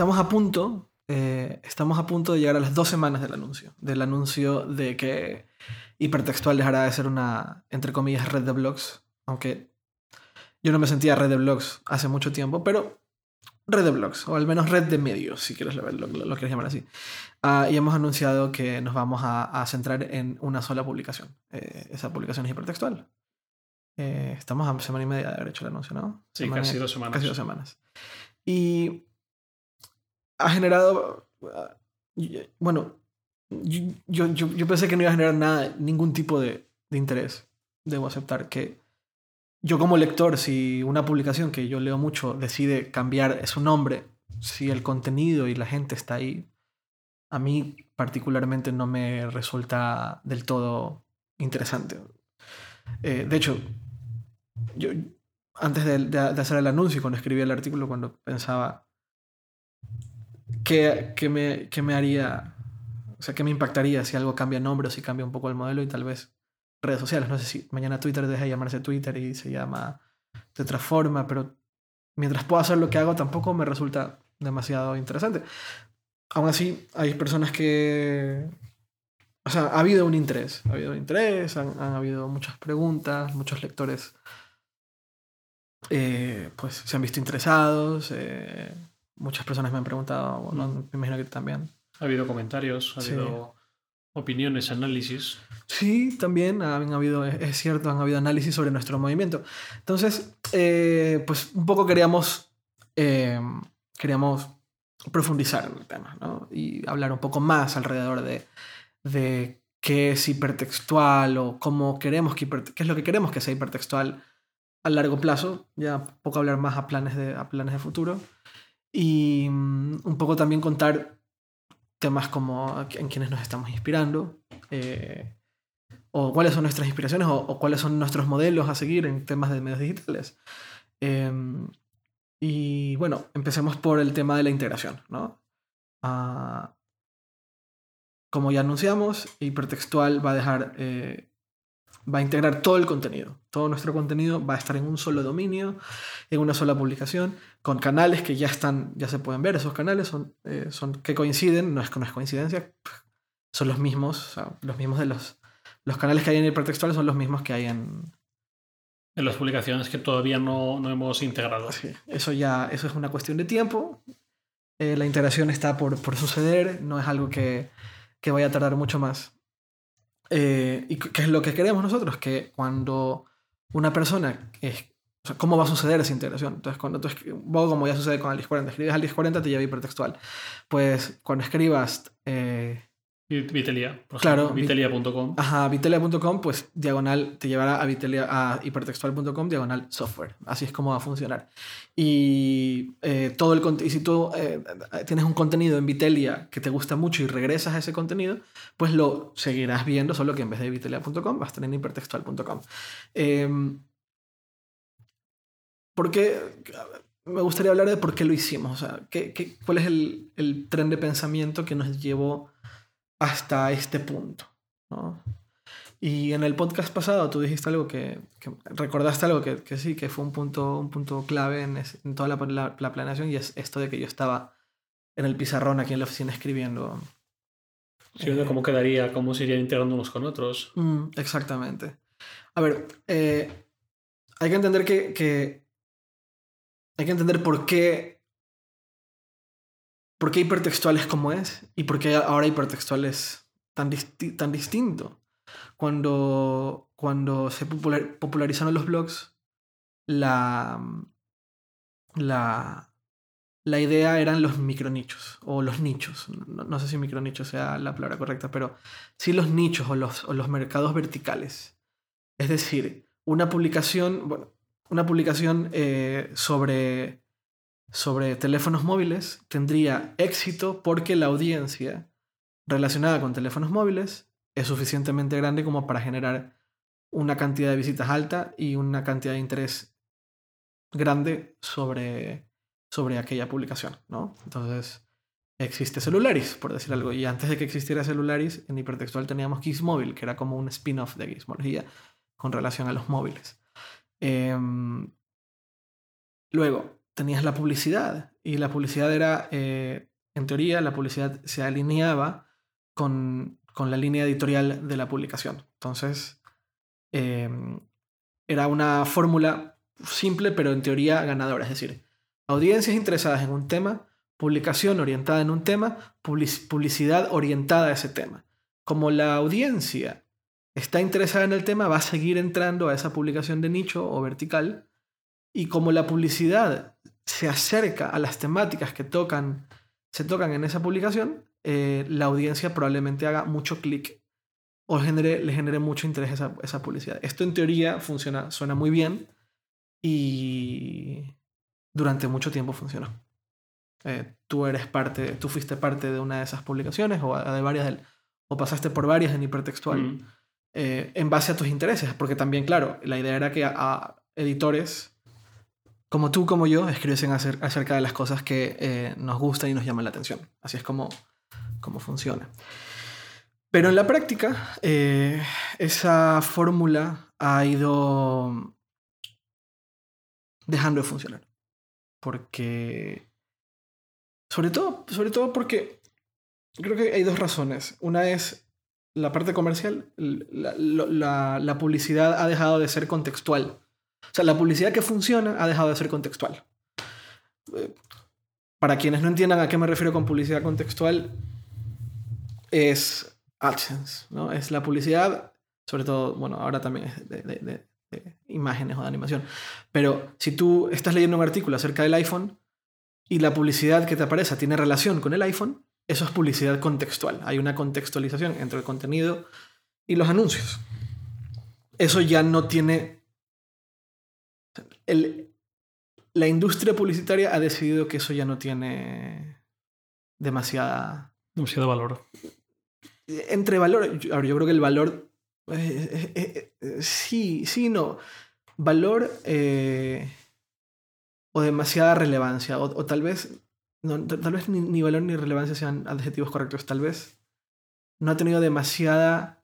estamos a punto, eh, estamos a punto de llegar a las dos semanas del anuncio. Del anuncio de que Hipertextual dejará de ser una, entre comillas, red de blogs. Aunque yo no me sentía red de blogs hace mucho tiempo, pero red de blogs, o al menos red de medios, si quieres lo, lo, quieres llamar así. Ah, y hemos anunciado que nos vamos a, centrar en una sola publicación. Eh, esa publicación es hipertextual. Eh, estamos a semana y media de haber hecho el anuncio, ¿no? Sí, casi dos semanas. Casi dos semanas. Y ha generado. Ah, bueno, yo, yo, yo, pensé que no iba a generar nada, ningún tipo de, interés. Debo aceptar que yo como lector, si una publicación que yo leo mucho decide cambiar su nombre, si el contenido y la gente está ahí, a mí particularmente no me resulta del todo interesante. Eh, de hecho, yo antes de, hacer el anuncio, cuando escribí el artículo, cuando pensaba qué, me, qué me haría, o sea, qué me impactaría si algo cambia nombre o si cambia un poco el modelo y tal vez redes sociales. No sé si mañana Twitter deja de llamarse Twitter y se llama de otra forma, pero mientras puedo hacer lo que hago tampoco me resulta demasiado interesante. Aún así, hay personas que... O sea, ha habido un interés, ha habido un interés, han, habido muchas preguntas, muchos lectores eh, pues se han visto interesados, eh, muchas personas me han preguntado, me imagino que también. Ha habido comentarios, ha habido opiniones, análisis. Sí, también han habido, es cierto, han habido análisis sobre nuestro movimiento. Entonces, eh, pues un poco queríamos, eh, queríamos profundizar en el tema ¿no? y hablar un poco más alrededor de, de qué es hipertextual o cómo queremos que qué es lo que queremos que sea hipertextual a largo plazo, ya poco hablar más a planes de, a planes de futuro y mm, un poco también contar temas como en quienes nos estamos inspirando, eh, o cuáles son nuestras inspiraciones, o, cuáles son nuestros modelos a seguir en temas de medios digitales. Em, y bueno, empecemos por el tema de la integración. ¿no? Ah, como ya anunciamos, Hipertextual va a dejar eh, va a integrar todo el contenido. Todo nuestro contenido va a estar en un solo dominio, en una sola publicación, con canales que ya están, ya se pueden ver. Esos canales son, eh, son que coinciden, no es, no es coincidencia, son los mismos, los mismos de los, los canales que hay en hipertextual son los mismos que hay en... En las publicaciones que todavía no, no hemos integrado. Sí, eso ya, eso es una cuestión de tiempo. Eh, la integración está por, por suceder, no es algo que, que vaya a tardar mucho más. Eh, ¿Y qué es lo que queremos nosotros? Que cuando una persona es o sea, ¿cómo va a suceder esa integración? Entonces, cuando tú como ya sucede con Alice 40, escribes Alice 40, te lleva hipertextual. Pues cuando escribas eh, Vitelia, por claro, Vitelia.com. Ajá, Vitelia.com, pues diagonal te llevará a Vitelia, a hipertextual.com, diagonal software. Así es como va a funcionar. Y eh, todo el y si tú eh, tienes un contenido en Vitelia que te gusta mucho y regresas a ese contenido, pues lo seguirás viendo, solo que en vez de Vitelia.com vas a tener hipertextual.com. Eh, em, porque me gustaría hablar de por qué lo hicimos. O sea, ¿qué, qué, cuál es el, el tren de pensamiento que nos llevó hasta este punto. ¿no? Y en el podcast pasado tú dijiste algo que, recordaste algo que, que, sí, que fue un punto, un punto clave en, en toda la, la, planeación y es esto de que yo estaba en el pizarrón aquí en la oficina escribiendo. Sí, eh, cómo quedaría, cómo se irían integrando unos con otros. Mm, exactamente. A ver, eh, hay que entender que, que, hay que entender por qué ¿Por qué hipertextual como es? ¿Y por qué ahora hipertextual es tan, tan distinto? Cuando, cuando se popularizaron los blogs, la, la, la idea eran los micronichos o los nichos. No, sé si micronicho sea la palabra correcta, pero sí los nichos o los, o los mercados verticales. Es decir, una publicación, bueno, una publicación eh, sobre sobre teléfonos móviles tendría éxito porque la audiencia relacionada con teléfonos móviles es suficientemente grande como para generar una cantidad de visitas alta y una cantidad de interés grande sobre, sobre aquella publicación, ¿no? Entonces, existe Celularis, por decir algo. Y antes de que existiera Celularis, en hipertextual teníamos Gizmóvil, que era como un spin-off de Gizmología con relación a los móviles. Em, luego, tenías la publicidad y la publicidad era, eh, en teoría, la publicidad se alineaba con, con la línea editorial de la publicación. Entonces, em, era una fórmula simple, pero en teoría ganadora. Es decir, audiencias interesadas en un tema, publicación orientada en un tema, publicidad orientada a ese tema. Como la audiencia está interesada en el tema, va a seguir entrando a esa publicación de nicho o vertical. Y como la publicidad se acerca a las temáticas que tocan, se tocan en esa publicación, eh, la audiencia probablemente haga mucho clic o genere, le genere mucho interés esa, esa publicidad. Esto en teoría funciona, suena muy bien y durante mucho tiempo funcionó. Eh, tú eres parte, tú fuiste parte de una de esas publicaciones o de varias, o pasaste por varias en hipertextual. Mm. Eh, en base a tus intereses, porque también, claro, la idea era que a, editores como tú, como yo, escribiesen acerca de las cosas que eh, nos gustan y nos llaman la atención. Así es como, como funciona. Pero en la práctica, eh, esa fórmula ha ido dejando de funcionar. Porque. Sobre todo, sobre todo porque creo que hay dos razones. Una es la parte comercial, la, publicidad ha dejado de ser contextual. O sea, la publicidad que funciona ha dejado de ser contextual. Eh, para quienes no entiendan a qué me refiero con publicidad contextual, es AdSense, ¿no? Es la publicidad, sobre todo, bueno, ahora también es de, de imágenes o de animación. Pero si tú estás leyendo un artículo acerca del iPhone y la publicidad que te aparece tiene relación con el iPhone, eso es publicidad contextual. Hay una contextualización entre el contenido y los anuncios. Eso ya no tiene... la industria publicitaria ha decidido que eso ya no tiene demasiada... Demasiado valor. Entre valor... Ahora, yo creo que el valor... Eh, eh, eh, sí, sí, no. Valor o demasiada relevancia. o tal vez no, tal vez ni, valor ni relevancia sean adjetivos correctos, tal vez no ha tenido demasiada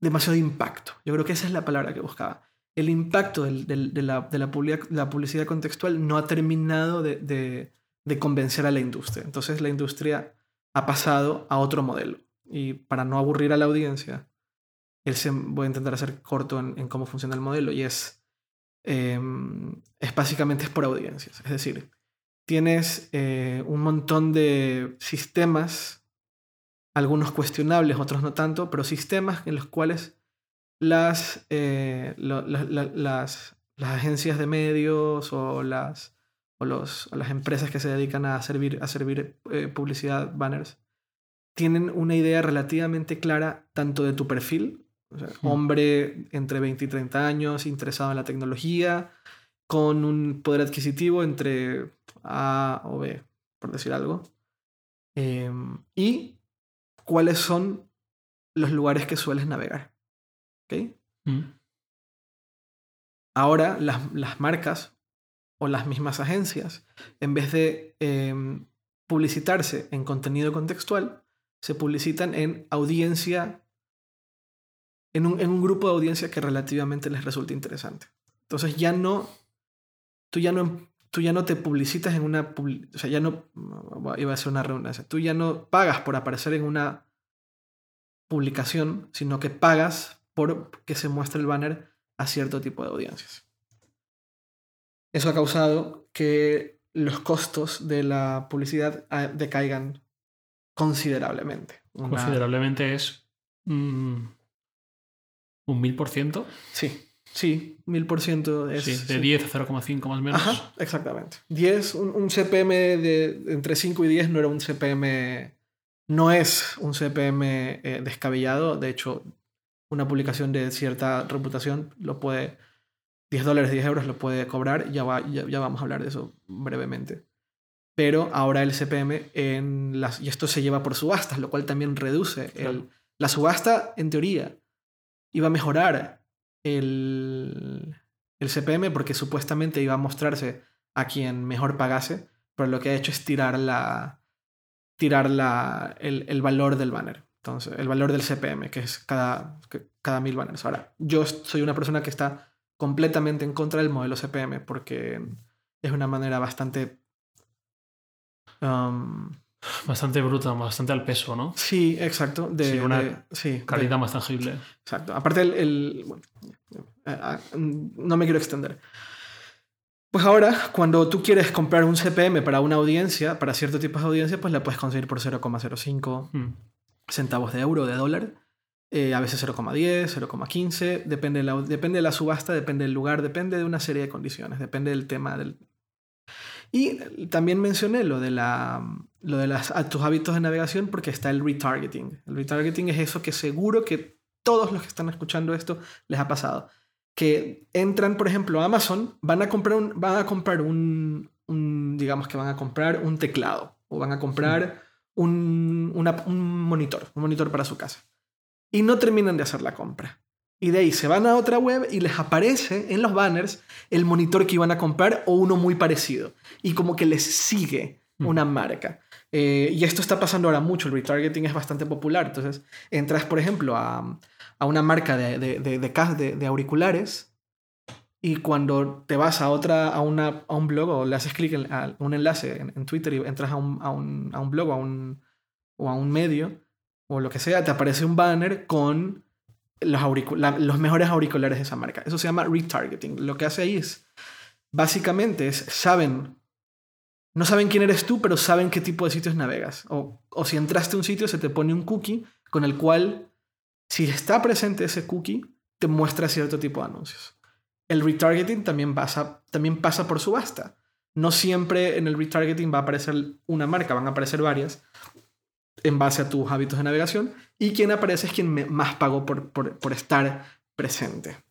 demasiado impacto. Yo creo que esa es la palabra que buscaba. El impacto de, la, publicidad, contextual no ha terminado de, convencer a la industria. Entonces la industria ha pasado a otro modelo. Y para no aburrir a la audiencia, él se, voy a intentar hacer corto en, cómo funciona el modelo. Y es, em, es básicamente es por audiencias. Es decir, tienes eh, un montón de sistemas, algunos cuestionables, otros no tanto, pero sistemas en los cuales las, eh, las, agencias de medios o las, o los, las empresas que se dedican a servir, a servir eh, publicidad, banners, tienen una idea relativamente clara tanto de tu perfil, hombre entre 20 y 30 años, interesado en la tecnología, con un poder adquisitivo entre A o B, por decir algo. Em, y cuáles son los lugares que sueles navegar. Mm. Ahora las, marcas o las mismas agencias, en vez de em, publicitarse en contenido contextual, se publicitan en audiencia, en un, en un grupo de audiencia que relativamente les resulta interesante. Entonces ya no tú ya no, tú ya no te publicitas en una... O sea, ya no... Iba a ser una redundancia. Tú ya no pagas por aparecer en una publicación, sino que pagas por que se muestre el banner a cierto tipo de audiencias. Eso ha causado que los costos de la publicidad ah, decaigan considerablemente. Considerablemente es mm, un mil por ciento. Sí. Sí, 1000% es. Sí, de 10 a 0,5 más o menos. Ajá, exactamente. 10, un, CPM de entre 5 y 10 no era un CPM. No es un CPM eh, descabellado. De hecho, una publicación de cierta reputación lo puede. 10 dólares, 10 euros lo puede cobrar. Ya, va, ya, vamos a hablar de eso brevemente. Pero ahora el CPM en las. Y esto se lleva por subastas, lo cual también reduce. El, la subasta, en teoría, iba a mejorar el, el CPM porque supuestamente iba a mostrarse a quien mejor pagase, pero lo que ha hecho es tirar, la, tirar la, el, el valor del banner. Entonces, el valor del CPM, que es cada, cada mil banners. Ahora, yo soy una persona que está completamente en contra del modelo CPM porque es una manera bastante Um, Bastante bruta, bastante al peso, ¿no? sí, exacto. De, Sí, una de- sí, de- Calidad más tangible. Exacto. Aparte, el, el- bueno, no me quiero extender. Pues ahora, cuando tú quieres comprar un CPM para una audiencia, para cierto tipo de audiencia, pues la puedes conseguir por 0,05 Mm. Centavos de euro de dólar. eh, a veces 0,10, 0,15. Depende, de la, depende de la subasta, depende del lugar, depende de una serie de condiciones, depende del tema del... Y también mencioné lo de, la, lo de las, a tus hábitos de navegación porque está el retargeting. El retargeting es eso que seguro que todos los que están escuchando esto les ha pasado. Que entran, por ejemplo, a Amazon, van a comprar un, van a comprar un- digamos que van a comprar un teclado o van a comprar un, una- un monitor, un monitor para su casa. Y no terminan de hacer la compra. Y de ahí se van a otra web y les aparece en los banners el monitor que iban a comprar o uno muy parecido. Y como que les sigue una marca. Eh, y esto está pasando ahora mucho, el retargeting es bastante popular. Entonces, entras, por ejemplo, a, a una marca de, de, de, de cas- de- de auriculares y cuando te vas a otra, a, una, a un blog o le haces clic a un enlace en, Twitter y entras a un, a un, a un blog o a un, o a un medio o lo que sea, te aparece un banner con los, la- los mejores auriculares de esa marca. Eso se llama retargeting. Lo que hace ahí es, básicamente, es, saben, no saben quién eres tú, pero saben qué tipo de sitios navegas. O, o si entraste a un sitio, se te pone un cookie con el cual, si está presente ese cookie, te muestra cierto tipo de anuncios. El retargeting también pasa, también pasa por subasta. No siempre en el retargeting va a aparecer una marca, van a aparecer varias en base a tus hábitos de navegación y quien aparece es quien más pagó por, estar presente.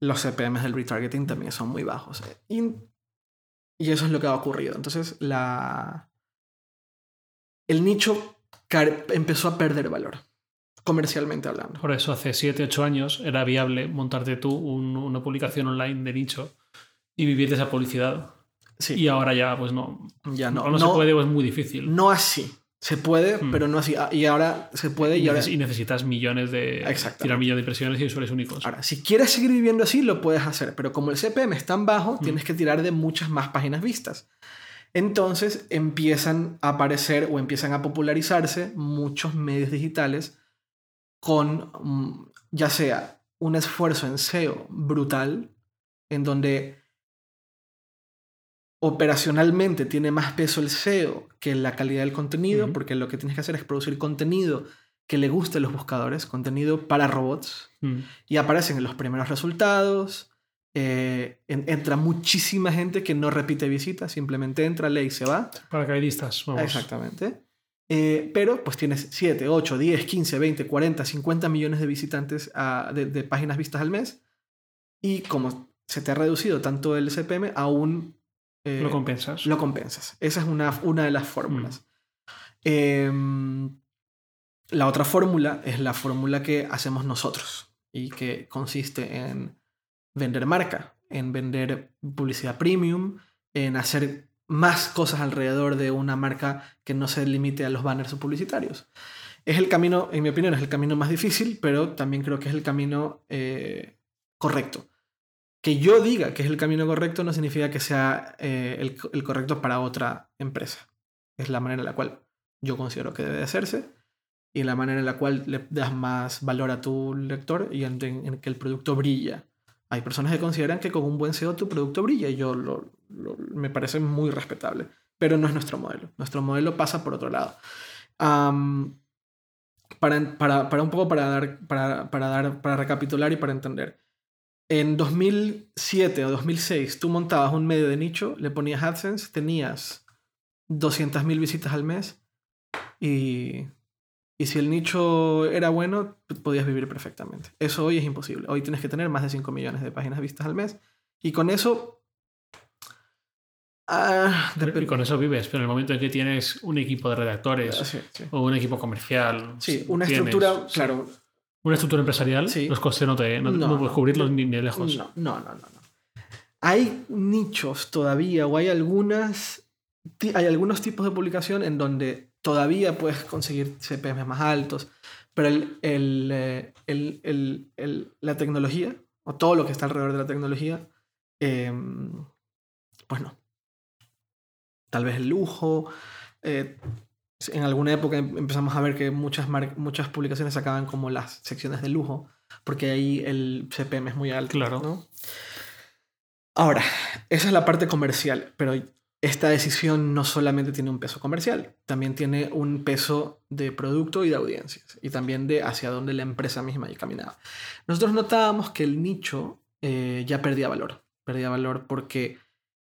Los CPMs del retargeting también son muy bajos. eh, Y, y eso es lo que ha ocurrido. Entonces, la, el nicho empezó a perder valor, comercialmente hablando. Por eso hace 7, 8 años era viable montarte tú un- una publicación online de nicho y vivir de esa publicidad. Sí, Y ahora ya, pues no. ya no. No, no se puede o es muy difícil. No así. Se puede, Mm. pero no así. Ah, Y ahora se puede y y, ahora... y necesitas millones de. Tirar millones de impresiones y usuarios únicos. Ahora, si quieres seguir viviendo así, lo puedes hacer, pero como el CPM es tan bajo, Mm. tienes que tirar de muchas más páginas vistas. Entonces empiezan a aparecer o empiezan a popularizarse muchos medios digitales con mm, ya sea un esfuerzo en SEO brutal, en donde operacionalmente tiene más peso el SEO que la calidad del contenido, porque lo que tienes que hacer es producir contenido que le guste a los buscadores, contenido para robots, Mm. y aparecen en los primeros resultados. eh, en- entra muchísima gente que no repite visitas, simplemente entra, lee y se va. Paracaidistas, vamos. Exactamente. Eh, pero pues tienes 7, 8, 10, 15, 20, 40, 50 millones de visitantes a- de, de páginas vistas al mes. Y como se te ha reducido tanto el CPM, aún eh, Lo compensas. lo compensas. Esa es una, una de las fórmulas. Em, la otra fórmula es la fórmula que hacemos nosotros y que consiste en vender marca, en vender publicidad premium, en hacer más cosas alrededor de una marca que no se limite a los banners publicitarios. Es el camino, en mi opinión, es el camino más difícil, pero también creo que es el camino eh, correcto. Que yo diga que es el camino correcto no significa que sea eh, el, correcto para otra empresa. Es la manera en la cual yo considero que debe de hacerse y la manera en la cual le das más valor a tu lector y en que el producto brilla. Hay personas que consideran que con un buen SEO tu producto brilla y yo lo, lo- me parece muy respetable, pero no es nuestro modelo. Nuestro modelo pasa por otro lado. Am, para, para, para un poco para dar, para, para dar, para recapitular y para entender. En 2007 o 2006 tú montabas un medio de nicho, le ponías AdSense, tenías 200.000 visitas al mes y, y si el nicho era bueno, podías vivir perfectamente. Eso hoy es imposible. Hoy tienes que tener más de 5 millones de páginas vistas al mes y con eso... ah, Y con eso vives, pero en el momento en que tienes un equipo de redactores sí, sí. o un equipo comercial. Sí, una tienes- estructura, claro, Una estructura empresarial, Sí. los costes no te no, No, no puedes cubrirlos ni, ni lejos. No, no, no, no. Hay nichos todavía o hay algunas hay algunos tipos de publicación en donde todavía puedes conseguir CPM más altos, pero el, el, eh, el- el- el- la tecnología o todo lo que está alrededor de la tecnología, em, pues no. tal vez el lujo. Eh, en alguna época em- empezamos a ver que muchas, muchas publicaciones sacaban como las secciones de lujo, porque ahí el CPM es muy alto. Claro. ¿no? Ahora, esa es la parte comercial, pero esta decisión no solamente tiene un peso comercial, también tiene un peso de producto y de audiencias, y también de hacia dónde la empresa misma ya caminaba. Nosotros notábamos que el nicho eh, ya perdía valor, perdía valor porque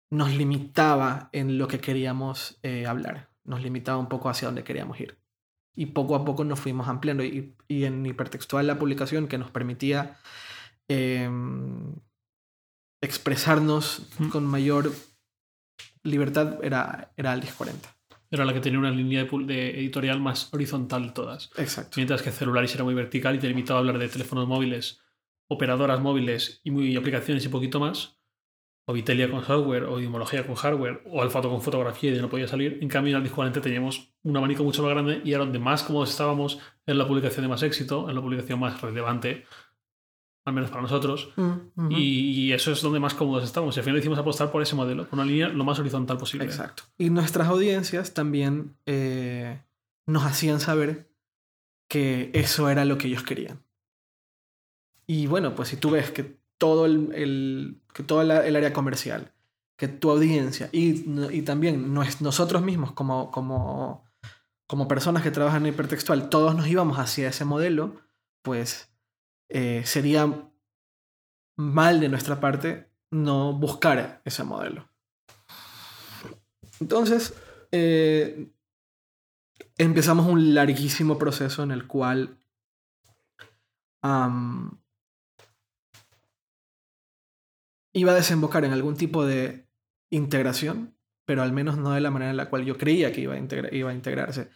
nos limitaba en lo que queríamos eh, hablar, nos limitaba un poco hacia dónde queríamos ir. Y poco a poco nos fuimos ampliando. Y, y en hipertextual la publicación que nos permitía em, expresarnos con mayor libertad era, era Aldis 40. Era la que tenía una línea de, editorial más horizontal de todas. Exacto. Mientras que Celularis era muy vertical y te limitaba a hablar de teléfonos móviles, operadoras móviles y muy aplicaciones y poquito más. O Vitelia con software, o Dimología con hardware, o Alfato con fotografía y de no podía salir. En cambio, en Aldis 40 teníamos un abanico mucho más grande y era donde más cómodos estábamos en la publicación de más éxito, en la publicación más relevante, al menos para nosotros. Mm. Y, y eso es donde más cómodos estamos. Y al final decidimos apostar por ese modelo, por una línea lo más horizontal posible. Exacto. Y nuestras audiencias también eh, nos hacían saber que eso era lo que ellos querían. Y bueno, pues si tú ves que todo el, el- que toda la- el área comercial, que tu audiencia y, y también nues- nosotros mismos como, como, como personas que trabajan en hipertextual, todos nos íbamos hacia ese modelo, pues eh, sería mal de nuestra parte no buscar ese modelo. Entonces, eh, empezamos un larguísimo proceso en el cual iba a desembocar en algún tipo de integración, pero al menos no de la manera en la cual yo creía que iba a integrarse.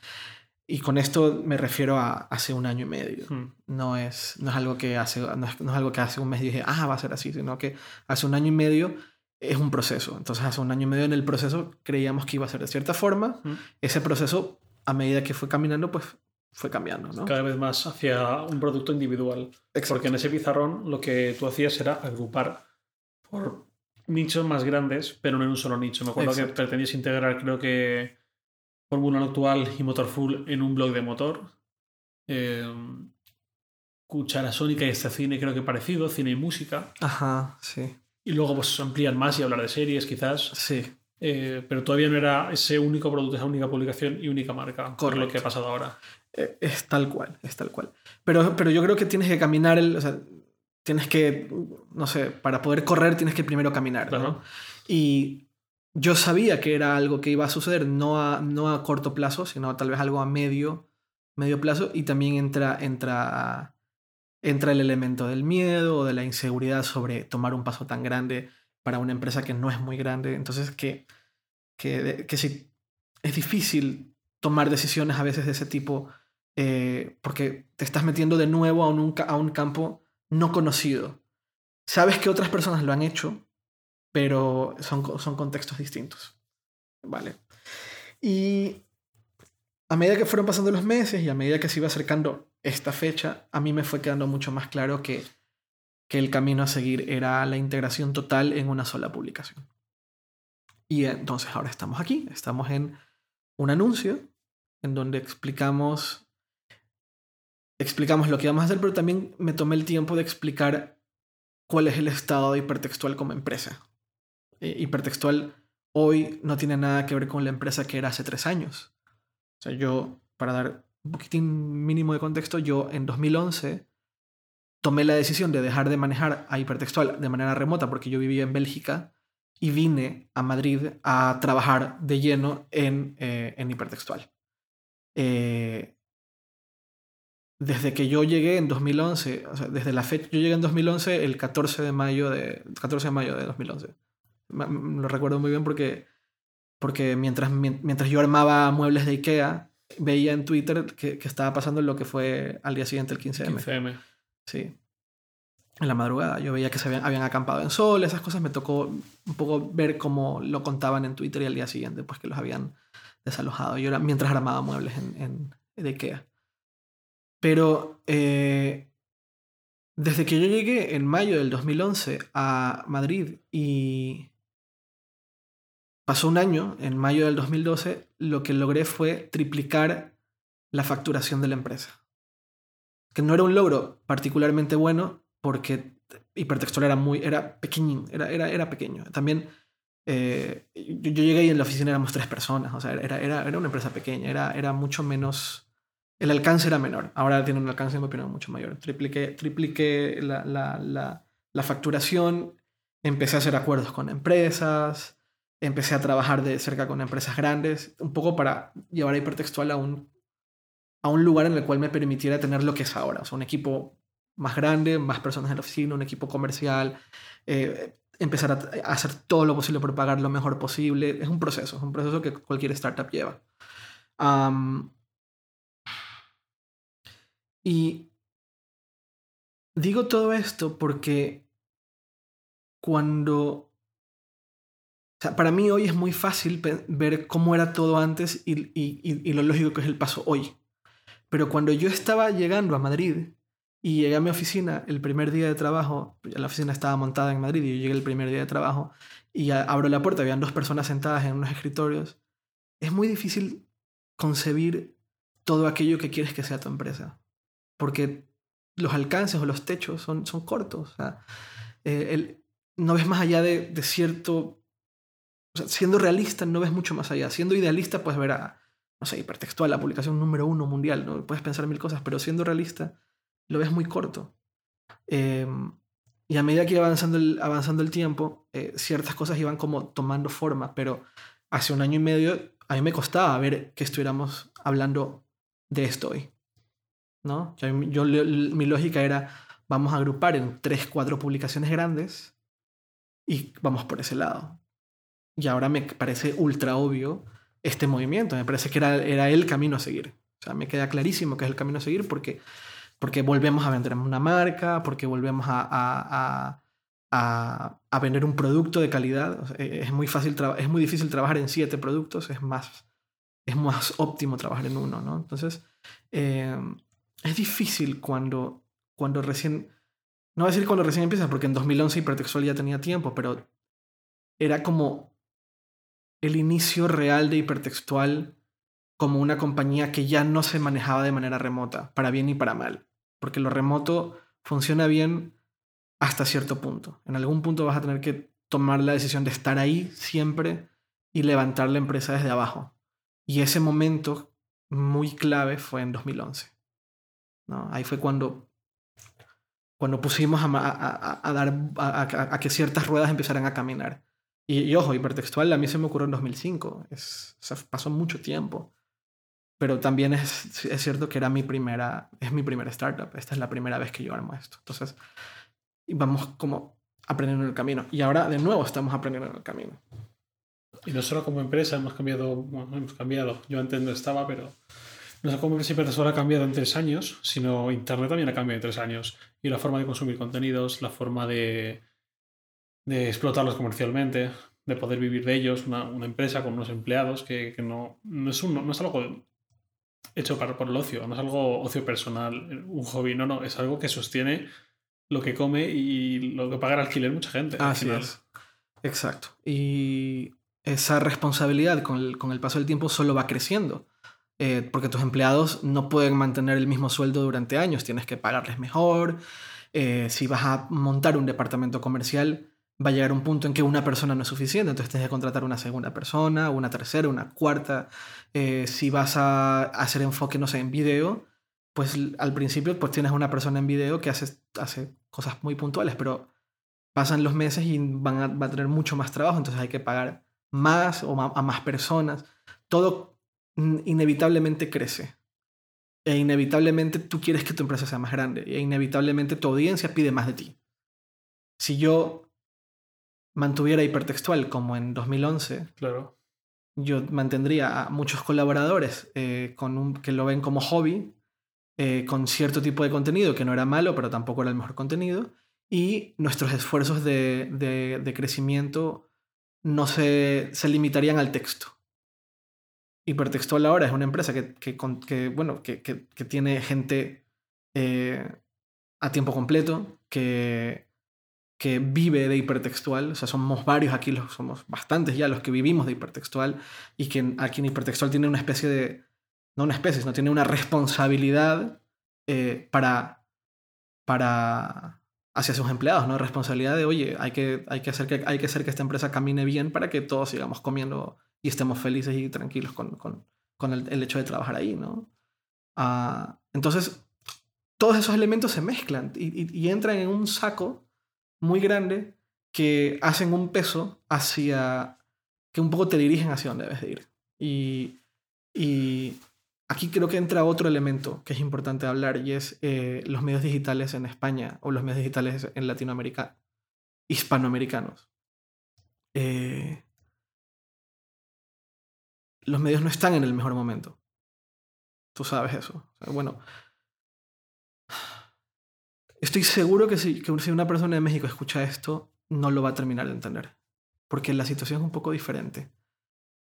Y con esto me refiero a hace un año y medio. Hmm. No es, no es algo que hace, no es, no es algo que hace un mes dije, ah, va a ser así, sino que hace un año y medio es un proceso. Entonces, hace un año y medio en el proceso creíamos que iba a ser de cierta forma. Mm. Ese proceso, a medida que fue caminando, pues fue cambiando, ¿no? Cada vez más hacia un producto individual. Porque en ese pizarrón lo que tú hacías era agrupar por nichos más grandes, pero no en un solo nicho. Me acuerdo Exacto. que pretendías integrar, creo que Fórmula actual y Motor Full en un blog de motor. Eh, Cuchara Sónica y este cine creo que parecido, cine y música. Ajá, sí. Y luego pues amplían más y hablar de series quizás. Sí, Eh, pero todavía no era ese único producto, esa única publicación y única marca. es lo Correcto. que ha pasado ahora. Eh, es tal cual, es tal cual. Pero, pero yo creo que tienes que caminar, el, o sea, tienes que, no sé, para poder correr tienes que primero caminar, ¿no? Claro. Y yo sabía que era algo que iba a suceder, no a, no a corto plazo, sino tal vez algo a medio, medio plazo. Y también entra, entra, entra el elemento del miedo o de la inseguridad sobre tomar un paso tan grande para una empresa que no es muy grande. Entonces, que, que, que si es difícil tomar decisiones a veces de ese tipo eh, porque te estás metiendo de nuevo a un, a un campo no conocido. Sabes que otras personas lo han hecho, pero son, son contextos distintos. Vale. Y a medida que fueron pasando los meses y a medida que se iba acercando esta fecha, a mí me fue quedando mucho más claro que, que el camino a seguir era la integración total en una sola publicación. Y entonces ahora estamos aquí, estamos en un anuncio en donde explicamos explicamos lo que íbamos a hacer, pero también me tomé el tiempo de explicar cuál es el estado hipertextual como empresa. Eh, hipertextual hoy no tiene nada que ver con la empresa que era hace tres años. O sea, yo, para dar un poquitín mínimo de contexto, yo en 2011 tomé la decisión de dejar de manejar a hipertextual de manera remota porque yo vivía en Bélgica y vine a Madrid a trabajar de lleno en, eh, en hipertextual. Eh, desde que yo llegué en 2011, o sea, desde la fecha, yo llegué en 2011 el 14 de mayo de, 14 de, mayo de 2011. Ma- m- Lo recuerdo muy bien porque, porque mientras, mien- mientras yo armaba muebles de Ikea, veía en Twitter que, que estaba pasando lo que fue al día siguiente el 15M. 15M. Sí. En la madrugada. Yo veía que se habían, habían acampado en sol, esas cosas. Me tocó un poco ver cómo lo contaban en Twitter y al día siguiente, pues que los habían desalojado. Yo era mientras armaba muebles en, en de Ikea. Pero eh, desde que yo llegué en mayo del 2011 a Madrid y, pasó un año, en mayo del 2012, lo que logré fue triplicar la facturación de la empresa. Que no era un logro particularmente bueno porque hipertextual era muy, era pequeñín, era, era, era pequeño. También eh, yo, llegué y en la oficina éramos tres personas, o sea, era, era, era una empresa pequeña, era, era mucho menos, el alcance era menor, ahora tiene un alcance, en mi opinión, mucho mayor. Tripliqué, tripliqué la, la, la, la facturación, empecé a hacer acuerdos con empresas, empecé a trabajar de cerca con empresas grandes, un poco para llevar a hipertextual a un, a un lugar en el cual me permitiera tener lo que es ahora, o sea, un equipo más grande, más personas en la oficina, un equipo comercial, eh, empezar a, hacer todo lo posible por pagar lo mejor posible. Es un proceso, es un proceso que cualquier startup lleva. y digo todo esto porque cuando... O sea, para mí hoy es muy fácil ver cómo era todo antes y, y lo lógico que es el paso hoy. Pero cuando yo estaba llegando a Madrid, y llegué a mi oficina el primer día de trabajo, la oficina estaba montada en Madrid y yo llegué el primer día de trabajo y abro la puerta, habían dos personas sentadas en unos escritorios. Es muy difícil concebir todo aquello que quieres que sea tu empresa, porque los alcances o los techos son, son cortos. O sea, eh, el, no ves más allá de, de cierto... siendo realista, no ves mucho más allá. Siendo idealista, puedes ver a, no sé, hipertextual, la publicación número uno mundial, ¿no? puedes pensar mil cosas, pero siendo realista, lo ves muy corto. Em, y a medida que iba avanzando el, avanzando el tiempo, eh, ciertas cosas iban como tomando forma, pero hace un año y medio a mí me costaba ver que estuviéramos hablando de esto hoy. ¿no? Yo, mi lógica era, vamos a agrupar en tres, cuatro publicaciones grandes y vamos por ese lado. Y ahora me parece ultra obvio este movimiento, me parece que era, era el camino a seguir. O sea, me queda clarísimo que es el camino a seguir porque porque volvemos a vender una marca, porque volvemos a, a, vender un producto de calidad. Es, muy fácil es muy difícil trabajar en siete productos, es más, es más óptimo trabajar en uno, ¿no? Entonces, em, es difícil cuando, cuando recién, no voy a decir cuando recién empiezas, porque en 2011 Hipertextual ya tenía tiempo, pero era como el inicio real de Hipertextual como una compañía que ya no se manejaba de manera remota, para bien y para mal porque lo remoto funciona bien hasta cierto punto. En algún punto vas a tener que tomar la decisión de estar ahí siempre y levantar la empresa desde abajo. Y ese momento muy clave fue en 2011. ¿no? Ahí fue cuando, cuando pusimos a, a, dar a, que ciertas ruedas empezaran a caminar. Y, ojo, hipertextual a mí se me ocurrió en 2005. Es, pasó mucho tiempo. Pero también es, es, cierto que era mi primera, es mi primera startup. Esta es la primera vez que yo armo esto. Entonces, vamos como aprendiendo en el camino. Y ahora de nuevo estamos aprendiendo en el camino. Y no solo como empresa hemos cambiado, bueno, hemos cambiado. Yo antes no estaba, pero no solo como empresa solo ha cambiado en tres años, sino Internet también ha cambiado en tres años. Y la forma de consumir contenidos, la forma de, de explotarlos comercialmente, de poder vivir de ellos, una, una empresa con unos empleados que, que no, no, es un, no es algo hecho para, por el ocio, no es algo ocio personal, un hobby, no, no, es algo que sostiene lo que come y lo que paga el alquiler mucha gente. Así es. Exacto. Y esa responsabilidad con el, paso del tiempo solo va creciendo. Eh, porque tus empleados no pueden mantener el mismo sueldo durante años, tienes que pagarles mejor. Eh, si vas a montar un departamento comercial, va a llegar un punto en que una persona no es suficiente, entonces tienes que contratar una segunda persona, una tercera, una cuarta. Eh, si vas a hacer enfoque, no sé, en video, pues al principio pues tienes una persona en video que hace, hace cosas muy puntuales, pero pasan los meses y van a, va a tener mucho más trabajo, entonces hay que pagar más o a más personas. Todo inevitablemente crece. E inevitablemente tú quieres que tu empresa sea más grande. E inevitablemente tu audiencia pide más de ti. Si yo mantuviera hipertextual como en 2011, claro. yo mantendría a muchos colaboradores eh, con un, que lo ven como hobby, eh, con cierto tipo de contenido que no era malo, pero tampoco era el mejor contenido, y nuestros esfuerzos de, de, crecimiento no se, se, limitarían al texto. Hipertextual ahora es una empresa que, que, bueno, que, que, tiene gente eh, a tiempo completo, que que vive de hipertextual, o sea, somos varios aquí, los, somos bastantes ya los que vivimos de hipertextual y que aquí en hipertextual tiene una especie de, no una especie, sino tiene una responsabilidad eh, para, para, hacia sus empleados, ¿no? Responsabilidad de, oye, hay que, hay, que hacer que, hay que hacer que esta empresa camine bien para que todos sigamos comiendo y estemos felices y tranquilos con, con, con el, hecho de trabajar ahí, ¿no? Uh, entonces, todos esos elementos se mezclan y entran en un saco muy grande que hacen un peso hacia, que un poco te dirigen hacia donde debes de ir. Y, y aquí creo que entra otro elemento que es importante hablar y es eh, los medios digitales en España o los medios digitales en Latinoamérica, hispanoamericanos. Eh, los medios no están en el mejor momento. Tú sabes eso. Bueno, Estoy seguro que si, que si una persona de México escucha esto, no lo va a terminar de entender. Porque la situación es un poco diferente.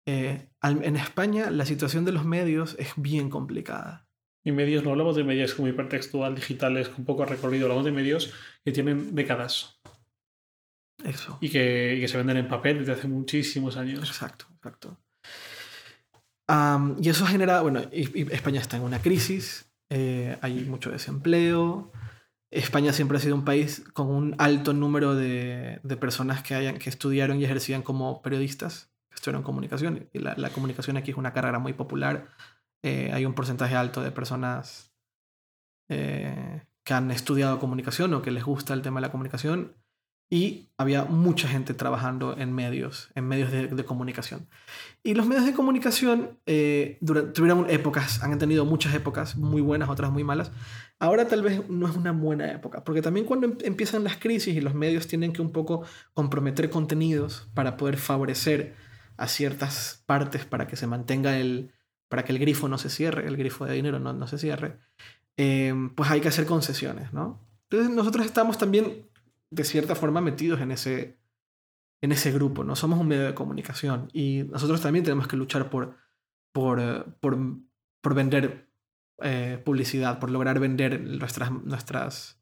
Eh, en España, la situación de los medios es bien complicada. Y medios, no hablamos de medios como hipertextual, digitales, con poco recorrido, hablamos de medios que tienen décadas. Eso. Y que, y que se venden en papel desde hace muchísimos años. Exacto, exacto. Um, y eso genera, bueno, y, y España está en una crisis, eh, hay mucho desempleo, España siempre ha sido un país con un alto número de, de personas que, hayan, que estudiaron y ejercían como periodistas, estudiaron comunicación. Y la, la comunicación aquí es una carrera muy popular. Eh, hay un porcentaje alto de personas eh, que han estudiado comunicación o que les gusta el tema de la comunicación. Y había mucha gente trabajando en medios, en medios de, comunicación. Y los medios de comunicación eh, tuvieron épocas, han tenido muchas épocas muy buenas, otras muy malas. Ahora tal vez no es una buena época, porque también cuando em, empiezan las crisis y los medios tienen que un poco comprometer contenidos para poder favorecer a ciertas partes para que se mantenga el, para que el grifo no se cierre, el grifo de dinero no, no se cierre, eh, pues hay que hacer concesiones, ¿no? Entonces nosotros estamos también de cierta forma metidos en ese, en ese grupo, ¿no? Somos un medio de comunicación y nosotros también tenemos que luchar por, por, por, por vender eh, publicidad, por lograr vender nuestras, nuestras,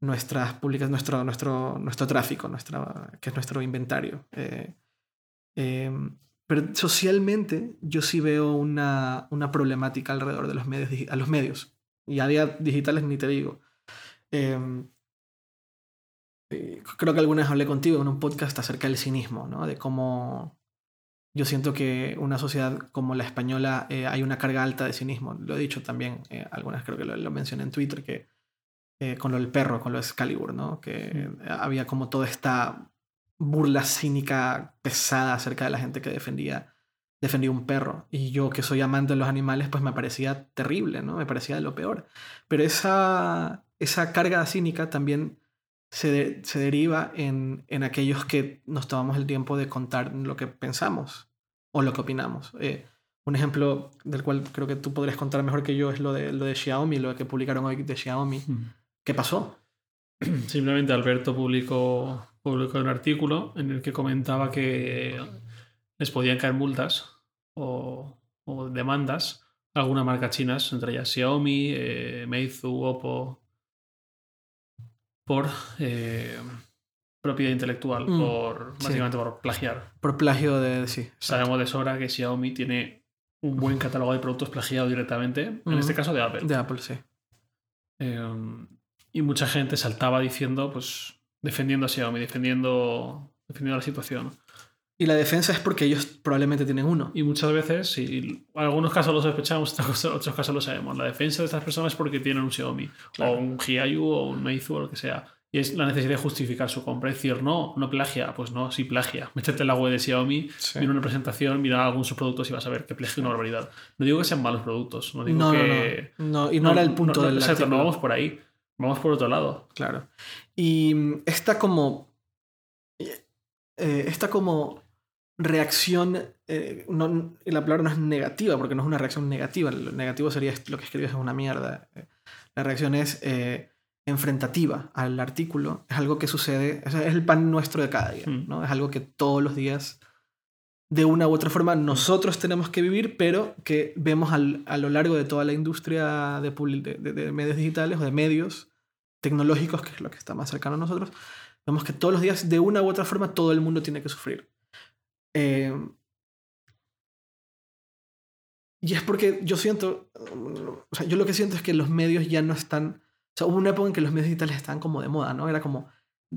nuestras publicaciones, nuestro, nuestro, nuestro tráfico, nuestra, que es nuestro inventario. Eh, eh, pero socialmente yo sí veo una, una problemática alrededor de los medios, a los medios, y a día digitales ni te digo. Eh, creo que alguna vez hablé contigo en un podcast acerca del cinismo, ¿no? De cómo yo siento que una sociedad como la española eh, hay una carga alta de cinismo. Lo he dicho también, eh, algunas creo que lo, lo, mencioné en Twitter, que eh, con lo del perro, con lo de Excalibur, ¿no? Que había como toda esta burla cínica pesada acerca de la gente que defendía defendía un perro. Y yo que soy amante de los animales, pues me parecía terrible, ¿no? Me parecía de lo peor. Pero esa, esa carga cínica también se, de, se deriva en, en, aquellos que nos tomamos el tiempo de contar lo que pensamos o lo que opinamos. Eh, un ejemplo del cual creo que tú podrías contar mejor que yo es lo de, lo de Xiaomi, lo que publicaron hoy de Xiaomi. Mm. ¿Qué pasó? Simplemente Alberto publicó, publicó un artículo en el que comentaba que les podían caer multas o, o demandas a algunas marcas chinas, entre ellas Xiaomi, eh, Meizu, Oppo, por eh, propiedad intelectual, mm, por básicamente sí. por plagiar. Por plagio de sí. Sabemos de sobra que Xiaomi tiene un buen catálogo de productos plagiados directamente, mm. en este caso de Apple. De Apple, sí. Eh, y mucha gente saltaba diciendo, pues, defendiendo a Xiaomi, defendiendo, defendiendo la situación. Y la defensa es porque ellos probablemente tienen uno. Y muchas veces, y en algunos casos lo sospechamos, en otros casos lo sabemos. La defensa de estas personas es porque tienen un Xiaomi, claro. o un Hiayu, o un Meizu, o lo que sea. Y es la necesidad de justificar su compra. Es decir, no, no plagia. Pues no, sí plagia. Métete en la web de Xiaomi, sí. mira una presentación, mira algunos de sus productos y vas a ver que plagia una barbaridad. No digo que sean malos productos. No digo no, que. No, no. y no, no era el punto del. Exacto, no vamos por ahí. Vamos por otro lado. Claro. Y esta como. Eh, esta como reacción, eh, no, la palabra no es negativa, porque no es una reacción negativa, lo negativo sería lo que escribes es una mierda. La reacción es eh, enfrentativa al artículo, es algo que sucede, es el pan nuestro de cada día, mm. ¿no? es algo que todos los días, de una u otra forma, nosotros tenemos que vivir, pero que vemos al, a lo largo de toda la industria de, de, de, de medios digitales o de medios tecnológicos, que es lo que está más cercano a nosotros, Vemos que todos los días, de una u otra forma, todo el mundo tiene que sufrir. Eh, y es porque yo siento, o sea, yo lo que siento es que los medios ya no están, o sea, hubo una época en que los medios digitales estaban como de moda, ¿no? Era como,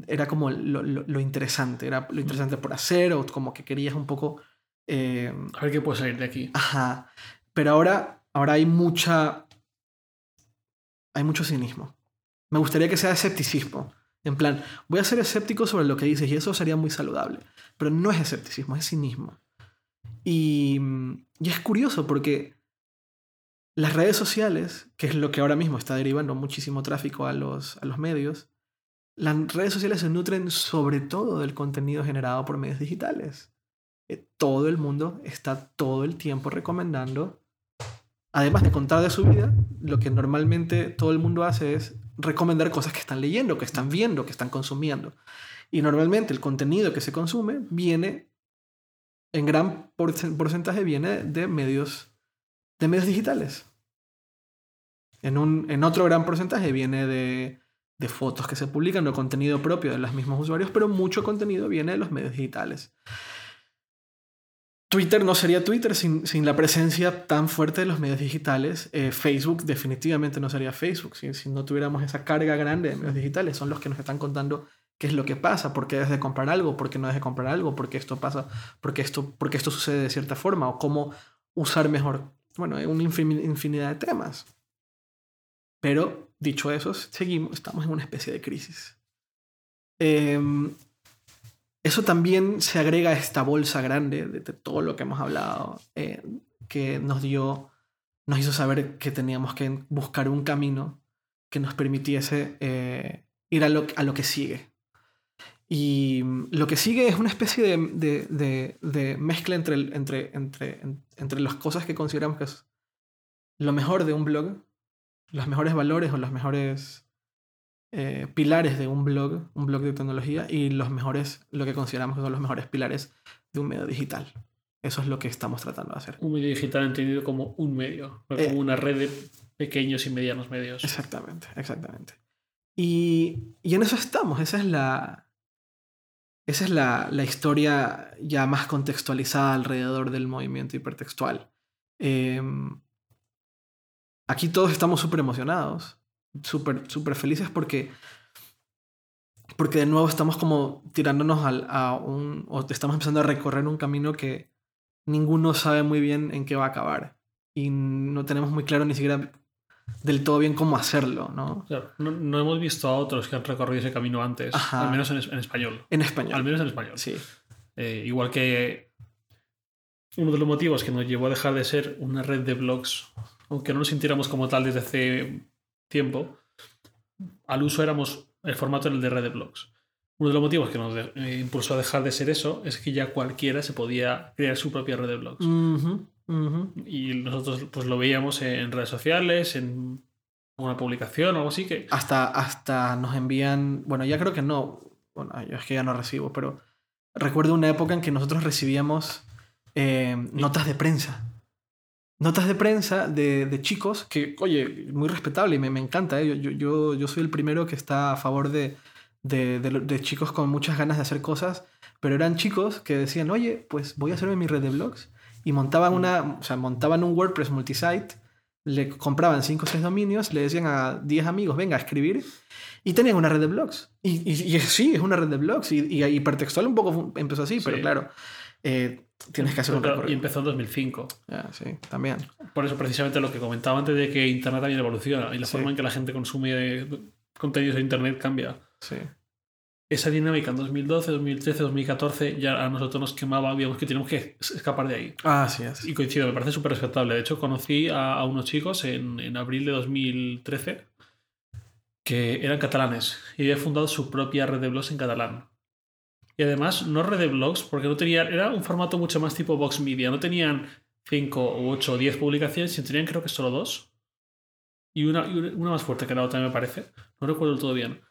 era como lo, lo, lo interesante, era lo interesante por hacer o como que querías un poco... Eh, A ver qué puede salir de aquí. Ajá. Pero ahora, ahora hay mucha... Hay mucho cinismo. Me gustaría que sea escepticismo. En plan, voy a ser escéptico sobre lo que dices y eso sería muy saludable. Pero no es escepticismo, es cinismo. Y, y, es curioso porque las redes sociales, que es lo que ahora mismo está derivando muchísimo tráfico a los, a los medios, las redes sociales se nutren sobre todo del contenido generado por medios digitales. Eh, todo el mundo está todo el tiempo recomendando, además de contar de su vida, lo que normalmente todo el mundo hace es recomendar cosas que están leyendo, que están viendo, que están consumiendo. Y normalmente el contenido que se consume viene en gran porcentaje viene de medios, de medios digitales. En, un, en otro gran porcentaje viene de, de fotos que se publican, de contenido propio de los mismos usuarios, pero mucho contenido viene de los medios digitales. Twitter no sería Twitter sin, sin, la presencia tan fuerte de los medios digitales. Eh, Facebook definitivamente no sería Facebook si, si, no tuviéramos esa carga grande de medios digitales. Son los que nos están contando qué es lo que pasa, por qué debes de comprar algo, por qué no debes de comprar algo, por qué esto pasa, por qué esto, por qué esto sucede de cierta forma o cómo usar mejor. Bueno, hay una infinidad de temas. Pero dicho eso, seguimos, estamos en una especie de crisis. Eh, eso también se agrega a esta bolsa grande de, todo lo que hemos hablado, eh, que nos dio, nos hizo saber que teníamos que buscar un camino que nos permitiese eh, ir a lo, a lo, que sigue. Y lo que sigue es una especie de, de, de, mezcla entre, entre, entre, entre las cosas que consideramos que es lo mejor de un blog, los mejores valores o los mejores eh, pilares de un blog, un blog de tecnología, y los mejores, lo que consideramos que son los mejores pilares de un medio digital. Eso es lo que estamos tratando de hacer. Un medio digital entendido como un medio, no como eh, una red de pequeños y medianos medios. Exactamente, exactamente. Y, y en eso estamos, esa es la... Esa es la, la, historia ya más contextualizada alrededor del movimiento hipertextual. Eh, aquí todos estamos súper emocionados súper, súper felices porque, porque de nuevo estamos como tirándonos al, a un, o estamos empezando a recorrer un camino que ninguno sabe muy bien en qué va a acabar. Y no tenemos muy claro ni siquiera del todo bien cómo hacerlo, ¿no? No, no hemos visto a otros que han recorrido ese camino antes, Ajá. al menos en, en, español. En español. Al menos en español. Sí. Eh, igual que uno de los motivos que nos llevó a dejar de ser una red de blogs, aunque no nos sintiéramos como tal desde hace tiempo, al uso éramos el formato en el de red de blogs. Uno de los motivos que nos de, eh, impulsó a dejar de ser eso es que ya cualquiera se podía crear su propia red de blogs. Uh -huh, uh -huh. Y nosotros pues lo veíamos en redes sociales, en una publicación o algo así que... Hasta, hasta nos envían, bueno, ya creo que no, bueno, yo es que ya no recibo, pero recuerdo una época en que nosotros recibíamos eh, notas de prensa notas de prensa de, de, chicos que, oye, muy respetable y me, me encanta. ¿eh? Yo, yo, yo soy el primero que está a favor de, de, de, chicos con muchas ganas de hacer cosas, pero eran chicos que decían, oye, pues voy a hacerme mi red de blogs. Y montaban, una, o sea, montaban un WordPress multisite, le compraban 5 o 6 dominios, le decían a 10 amigos, venga a escribir, y tenían una red de blogs. Y, y, y sí, es una red de blogs. Y, y hipertextual un poco empezó así, sí. pero claro. Eh, tienes que hacer un recorrido. Y empezó en 2005. Yeah, sí, también. Por eso, precisamente, lo que comentaba antes de que Internet también evoluciona y la sí. forma en que la gente consume contenidos de Internet cambia. Sí. Esa dinámica en 2012, 2013, 2014 ya a nosotros nos quemaba, digamos que teníamos que escapar de ahí. Ah, así es. Y coincido, me parece súper respetable. De hecho, conocí a, a unos chicos en, en, abril de 2013 que eran catalanes y habían fundado su propia red de blogs en catalán. Y además, no red de blogs, porque no tenían. Era un formato mucho más tipo Vox Media. No tenían 5 u 8 o 10 publicaciones, sino tenían creo que solo dos. Y una, una más fuerte que la otra, me parece. No recuerdo todo bien.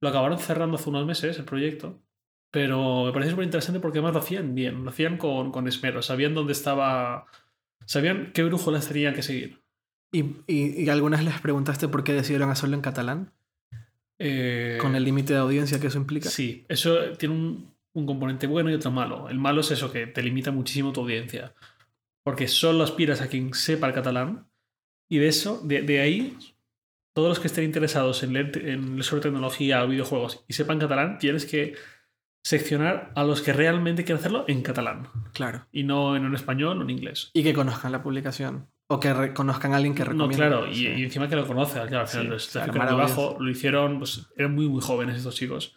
Lo acabaron cerrando hace unos meses, el proyecto. Pero me parece súper interesante porque además lo hacían bien. Lo hacían con, con esmero. Sabían dónde estaba. Sabían qué brújulas tenían que seguir. ¿Y, y, y algunas les preguntaste por qué decidieron hacerlo en catalán? Eh, Con el límite de audiencia que eso implica. Sí, eso tiene un, un componente bueno y otro malo. El malo es eso, que te limita muchísimo tu audiencia. Porque solo aspiras a quien sepa el catalán. Y de eso, de, de ahí, todos los que estén interesados en leer, en leer sobre tecnología o videojuegos y sepan catalán, tienes que seccionar a los que realmente quieren hacerlo en catalán. Claro. Y no en un español o en inglés. Y que conozcan la publicación. O que re- conozcan a alguien que No, recomiende. claro, y, Sí. y encima que lo conoce, claro, al final Sí, los claro, tráficos muy maravilloso. bajo lo hicieron, pues eran muy, muy jóvenes estos chicos.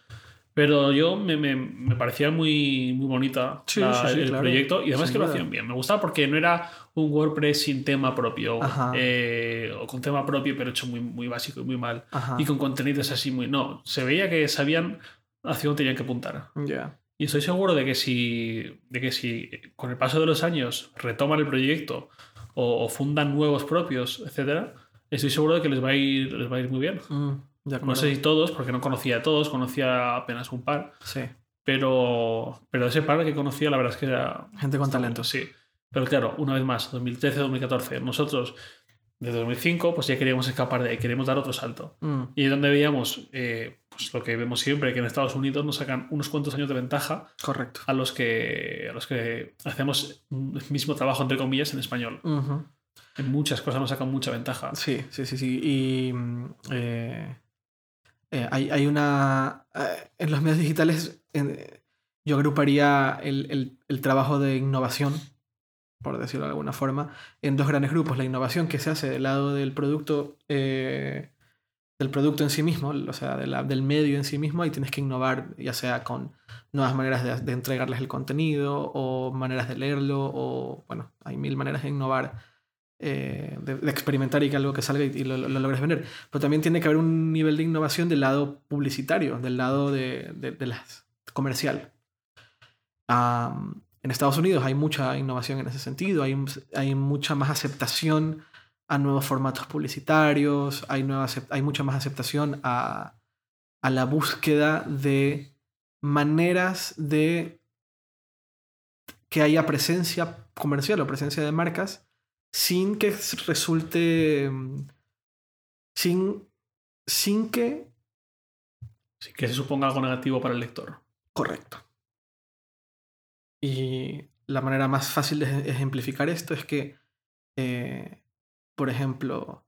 Pero yo me, me- me parecía muy, muy bonita Sí, la- el claro. proyecto y además Sin que lo duda. hacían bien. Me gustaba porque no era un WordPress sin tema propio eh, o con tema propio, pero hecho muy, muy básico y muy mal. Ajá. Y con contenidos así muy. No, se veía que sabían hacia dónde tenían que apuntar. Ya. Y estoy seguro de que si, de que si con el paso de los años retoman el proyecto o, o fundan nuevos propios, etcétera, estoy seguro de que les va a ir, les va a ir muy bien. Mm, No sé si todos, porque no conocía a todos, conocía apenas un par, Sí. pero, pero ese par que conocía, la verdad es que era. Gente con talento. Sí. Pero claro, una vez más, 2013-2014, nosotros desde 2005 pues ya queríamos escapar de ahí, queríamos dar otro salto. Mm, Y es donde veíamos eh, pues lo que vemos siempre, que en Estados Unidos nos sacan unos cuantos años de ventaja correcto. a los que, a los que hacemos el mismo trabajo, entre comillas, en español. En muchas cosas nos sacan mucha ventaja. Sí, sí, sí, sí. Y mm, eh, eh, hay, hay una... eh, en los medios digitales yo agruparía el, el- el trabajo de innovación, por decirlo de alguna forma, en dos grandes grupos. La innovación que se hace del lado del producto, eh, del producto en sí mismo, o sea, de del medio en sí mismo, y tienes que innovar, ya sea con nuevas maneras de, de entregarles el contenido o maneras de leerlo, o bueno, hay mil maneras de innovar eh, de, experimentar y que algo que salga y, lo, lo logres vender. Pero también tiene que haber un nivel de innovación del lado publicitario, del lado de, de, las comercial. En Estados Unidos hay mucha innovación en ese sentido, hay, hay mucha más aceptación a nuevos formatos publicitarios, hay, nueva, hay mucha más aceptación a, a la búsqueda de maneras de que haya presencia comercial o presencia de marcas sin que resulte mm, sin sin que Así que se suponga algo negativo para el lector. correcto y la manera más fácil de ej- ejemplificar esto es que eh, por ejemplo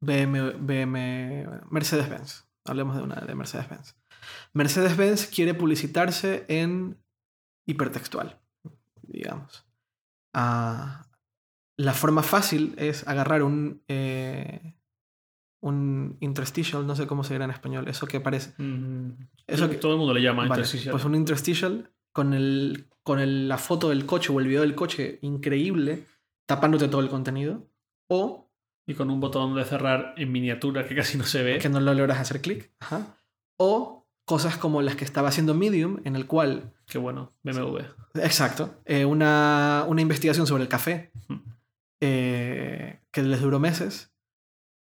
BM, BM Mercedes-Benz hablemos de una de Mercedes-Benz Mercedes-Benz quiere publicitarse en hipertextual digamos Ah, la forma fácil es agarrar un eh, un interstitial, no sé cómo se dirá en español, eso que parece. Eso que, Todo el mundo le llama vale, interstitial. pues un interstitial con, el, con el- la foto del coche o el video del coche increíble, tapándote todo el contenido, o Y con un botón de cerrar en miniatura que casi no se ve. que no lo logras hacer clic, ajá, o cosas como las que estaba haciendo Medium, en el cual, Qué bueno, BMW. exacto, eh, una, una investigación sobre el café eh, que les duró meses.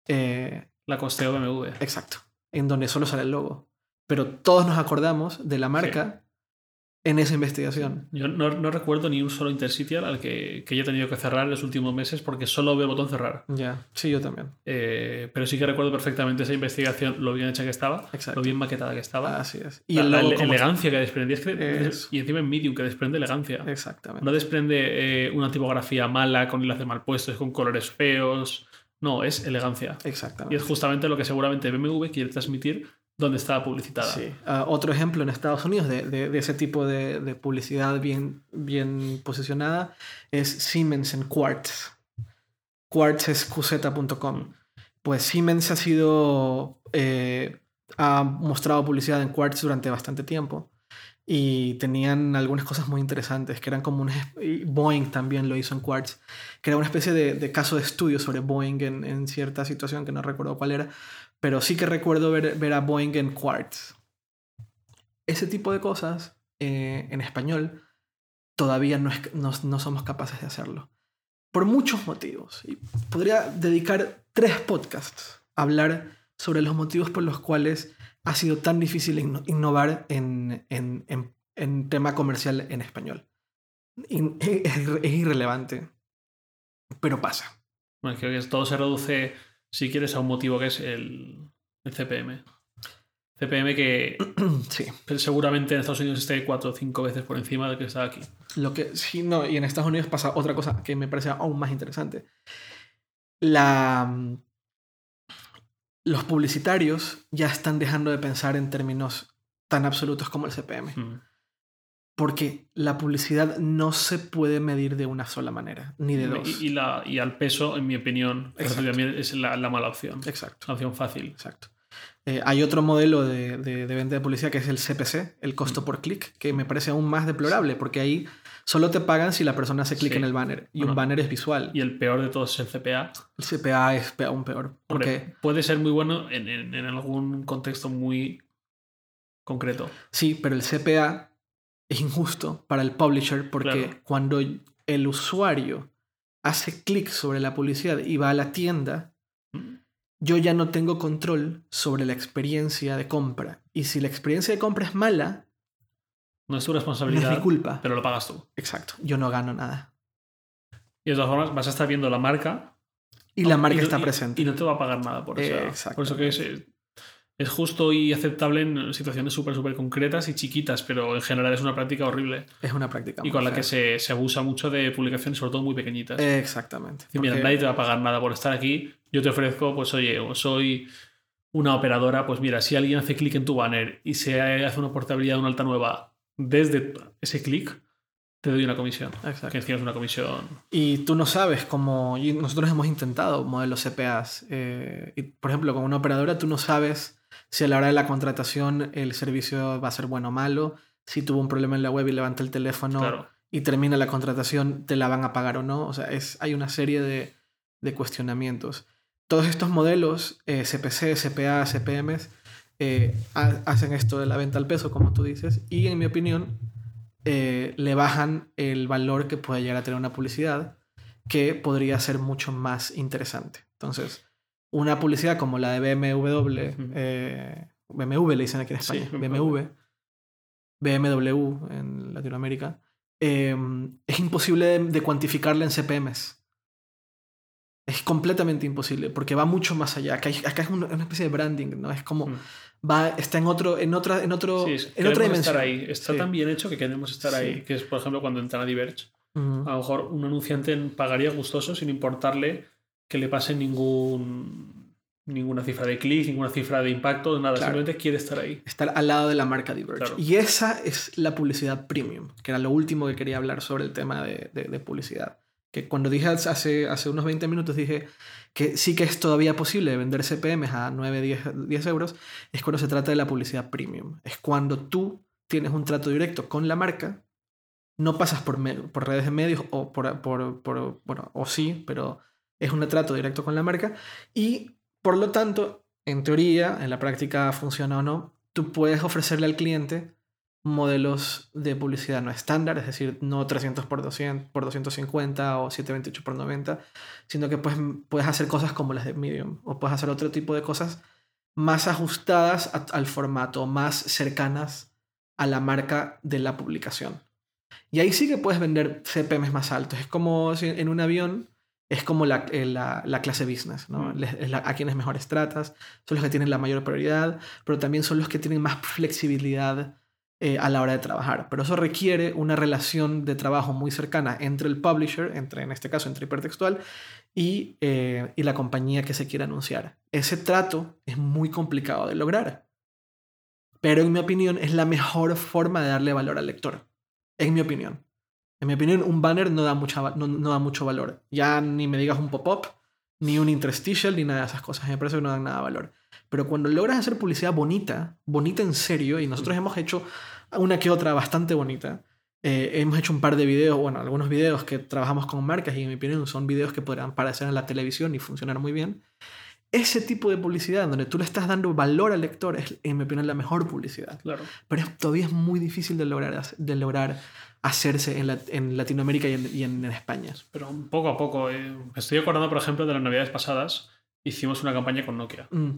eh, La costeo BMW. Exacto. En donde solo sale el logo. Pero todos nos acordamos de la marca en esa investigación. Yo no, no recuerdo ni un solo interstitial al que, que haya tenido que cerrar en los últimos meses porque solo veo el botón cerrar. Ya, sí, yo también. Eh, pero sí que recuerdo perfectamente esa investigación, lo bien hecha que estaba, Exacto. lo bien maquetada que estaba. Así es. Y la, el la elegancia que desprendía. Es que- Eso. y encima en Medium, que desprende elegancia. Exactamente. No desprende eh, una tipografía mala con enlaces mal puestos, con colores feos. No, es elegancia. Y Exactamente. es justamente lo que seguramente BMW quiere transmitir donde está publicitada. Sí. Ah, otro ejemplo en Estados Unidos de, de- ese tipo de, de publicidad bien, bien posicionada es Siemens en Quartz. Quartz es qz.com. Pues Siemens ha sido. eh, ha mostrado publicidad en Quartz durante bastante tiempo. Y tenían algunas cosas muy interesantes, que eran como un... Boeing también lo hizo en Quartz, que era una especie de, de caso de estudio sobre Boeing en, en cierta situación que no recuerdo cuál era, pero sí que recuerdo ver, ver a Boeing en Quartz. Ese tipo de cosas eh, en español todavía no, es- no, no somos capaces de hacerlo. Por muchos motivos. Y podría dedicar tres podcasts a hablar sobre los motivos por los cuales ha sido tan difícil inno- innovar en, en, en- en tema comercial en español. In- es, irrelevante, pero pasa. Bueno, que todo se reduce, si quieres, a un motivo que es el, el CPM. CPM que Sí. seguramente en Estados Unidos esté cuatro o cinco veces por encima del que está aquí. Lo que sí, no, y en Estados Unidos pasa otra cosa que me parece aún más interesante. La, mm, los publicitarios ya están dejando de pensar en términos tan absolutos como el CPM. Mm. Porque la publicidad no se puede medir de una sola manera, ni de dos. Y, y la, y al peso, en mi opinión, también es la, la mala opción. Exacto, La opción fácil. exacto. Eh, hay otro modelo de, de- de venta de publicidad que es el CPC, el costo por clic, que me parece aún más deplorable, porque ahí solo te pagan si la persona hace clic Sí. en el banner. Y Bueno. un banner es visual. Y el peor de todos es el CPA. El CPA es aún peor. Porque Hombre, puede ser muy bueno en, en- en algún contexto muy concreto. sí, pero el CPA es injusto para el publisher porque Claro. cuando el usuario hace clic sobre la publicidad y va a la tienda. Yo ya no tengo control sobre la experiencia de compra. Y si la experiencia de compra es mala, No es tu no es responsabilidad, mi culpa. pero lo pagas tú. Exacto, yo no gano nada. Y de todas formas, vas a estar viendo la marca. Y la marca está y- presente. Y no te va a pagar nada por eso. Eh, por eso que es, eh, es justo y aceptable en situaciones súper, súper concretas y chiquitas, pero en general es una práctica horrible. es una práctica. Y con la fea. que se, se abusa mucho de publicaciones, sobre todo muy pequeñitas. Exactamente. Decir, mira, nadie te va a pagar nada por estar aquí. Yo te ofrezco, pues oye, o soy una operadora, pues mira, si alguien hace clic en tu banner y se hace una portabilidad de una alta nueva desde ese clic, te doy una comisión. Exacto. Que encima es una comisión. Y tú no sabes cómo. nosotros hemos intentado modelos CPAs. eh, y, por ejemplo, con una operadora, tú no sabes si a la hora de la contratación el servicio va a ser bueno o malo. Si tuvo un problema en la web y levanta el teléfono Claro. y termina la contratación, te la van a pagar o no. O sea, es, hay una serie de, de cuestionamientos. Todos estos modelos, eh, CPC, CPA, CPMs, eh, ha- hacen esto de la venta al peso, como tú dices, y en mi opinión, eh, le bajan el valor que puede llegar a tener una publicidad que podría ser mucho más interesante. Entonces, una publicidad como la de BMW, BMW le dicen aquí en España, BMW. BMW, BMW en Latinoamérica, es imposible de, de cuantificarla en CPMs. Es completamente imposible porque va mucho más allá. Acá, es una, especie de branding, ¿no? Es como Mm. va, está en otro, en otra, en otro, Sí, en otra dimensión. estar ahí. Está Sí. tan bien hecho que queremos estar Sí. ahí. Que es, por ejemplo, cuando entran a Diverge. A lo mejor un anunciante pagaría gustoso sin importarle que le pase ningún ninguna cifra de clic, ninguna cifra de impacto, nada. Claro. Simplemente quiere estar ahí. Estar al lado de la marca Diverge. Claro. Y esa es la publicidad premium, que era lo último que quería hablar sobre el tema de, de- de publicidad. Que cuando dije hace, hace unos 20 minutos, dije que sí que es todavía posible vender CPMs a 9, 10, 10 euros, es cuando se trata de la publicidad premium. Es cuando tú tienes un trato directo con la marca, no pasas por, por redes de medios o por, por- bueno, o sí, pero es un trato directo con la marca y por lo tanto, en teoría, en la práctica funciona o no, tú puedes ofrecerle al cliente modelos de publicidad no estándar, es decir, no 300 por 200 por 250 o 728 por 90, sino que pues, puedes hacer cosas como las de Medium o puedes hacer otro tipo de cosas más ajustadas a- al formato, más cercanas a la marca de la publicación. Y ahí sí que puedes vender CPMs más altos. Es como si en un avión es como la, eh, la- la clase business, ¿no? Mm. Les- es la- a quienes mejores tratas, son los que tienen la mayor prioridad, pero también son los que tienen más flexibilidad eh, a la hora de trabajar. Pero eso requiere una relación de trabajo muy cercana entre el publisher, entre, en este caso entre hipertextual, y, eh, y la compañía que se quiere anunciar. Ese trato es muy complicado de lograr. Pero en mi opinión es la mejor forma de darle valor al lector. En mi opinión. En mi opinión, un banner no da, mucha, no, no da mucho valor. Ya ni me digas un pop-up, ni un interstitial, ni nada de esas cosas. Me parece que no dan nada de valor. Pero cuando logras hacer publicidad bonita, bonita en serio, y nosotros hemos hecho una que otra bastante bonita, eh, hemos hecho un par de videos, bueno, algunos videos que trabajamos con marcas y en mi opinión son videos que podrán aparecer en la televisión y funcionar muy bien. Ese tipo de publicidad donde tú le estás dando valor al lector es, en mi opinión, la mejor publicidad Claro. pero es- todavía es muy difícil de lograr, de lograr hacerse en, la- en Latinoamérica y en, y en- en España. Pero poco a poco. eh, estoy acordando, por ejemplo, de las navidades pasadas. Hicimos una campaña con Nokia. Mm,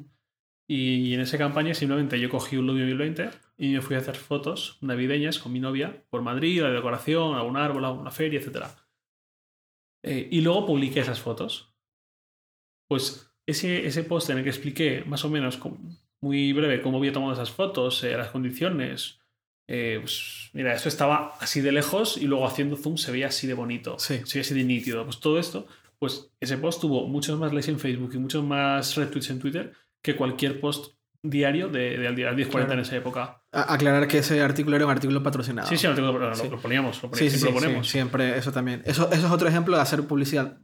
Y en esa campaña simplemente yo cogí un Lumia 1020 y me fui a hacer fotos navideñas con mi novia por Madrid, la decoración, algún árbol, alguna feria, etc. Eh, y luego publiqué esas fotos. Pues ese, ese post en el que expliqué más o menos cómo, muy breve cómo había tomado esas fotos, eh, las condiciones. Eh, pues, mira, eso estaba así de lejos y luego haciendo zoom se veía así de bonito, Sí. se veía así de nítido. Pues todo esto, pues ese post tuvo muchos más likes en Facebook y muchos más retweets en Twitter que cualquier post diario de, de al día 10.40 Claro. en esa época. A- aclarar que ese artículo era un artículo patrocinado. Sí, sí, no tengo- lo, Sí. lo poníamos, lo, Sí, sí, siempre sí, lo ponemos. siempre, eso también. Eso, eso es otro ejemplo de hacer publicidad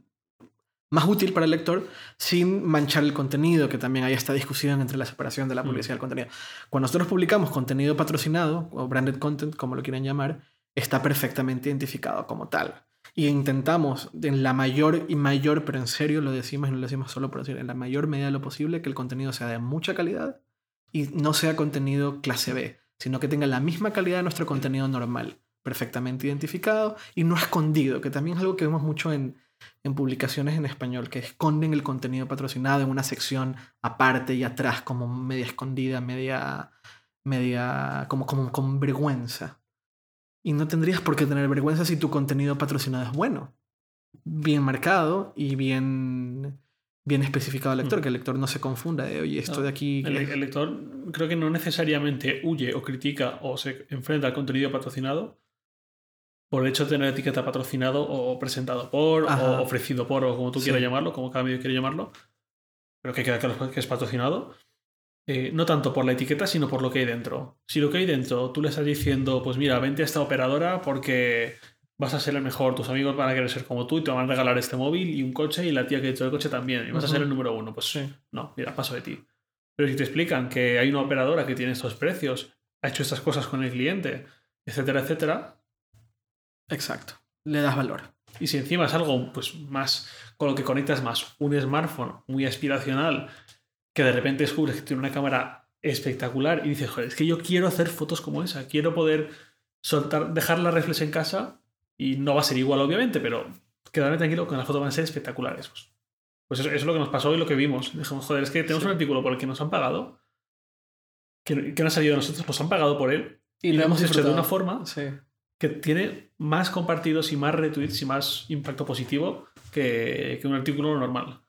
más útil para el lector sin manchar el contenido, que también hay esta discusión entre la separación de la Mm. publicidad y el contenido. Cuando nosotros publicamos contenido patrocinado, o branded content, como lo quieran llamar, está perfectamente identificado como tal. Y intentamos, en la mayor y mayor, pero en serio lo decimos y no lo decimos solo por decir, en la mayor medida de lo posible, que el contenido sea de mucha calidad y no sea contenido clase B, sino que tenga la misma calidad de nuestro contenido normal, perfectamente identificado y no escondido, que también es algo que vemos mucho en, en publicaciones en español, que esconden el contenido patrocinado en una sección aparte y atrás, como media escondida, media, media, como, como con vergüenza. Y no tendrías por qué tener vergüenza si tu contenido patrocinado es bueno, bien marcado y bien, bien especificado al lector, Mm. que el lector no se confunda de, oye, esto No, de aquí... El, lector creo que no necesariamente huye o critica o se enfrenta al contenido patrocinado por el hecho de tener etiqueta patrocinado o presentado por Ajá. o ofrecido por o como tú Sí. quieras llamarlo, como cada medio quiere llamarlo. Pero que queda claro que es patrocinado. Eh, no tanto por la etiqueta, sino por lo que hay dentro. Si lo que hay dentro tú le estás diciendo, pues mira, vente a esta operadora porque vas a ser el mejor, tus amigos van a querer ser como tú y te van a regalar este móvil y un coche y la tía que dentro del coche también, y vas a ser el número uno, pues Sí. no, mira, paso de ti. Pero si te explican que hay una operadora que tiene estos precios, ha hecho estas cosas con el cliente, etcétera, etcétera, Exacto. Le das valor. y si encima es algo pues más con lo que conectas más un smartphone muy aspiracional, que de repente descubres que tiene una cámara espectacular y dices, joder, es que yo quiero hacer fotos como esa, quiero poder soltar, dejar la reflex en casa y no va a ser igual obviamente, pero quedarme tranquilo que las fotos van a ser espectaculares. Pues, pues eso, eso es lo que nos pasó y lo que vimos. Dijimos, joder, es que tenemos Sí. un artículo por el que nos han pagado, que, que no ha salido de nosotros, nos han pagado por él y, lo lo hemos hecho de disfrutado. una forma Sí. que tiene más compartidos y más retweets y más impacto positivo que, que un artículo normal.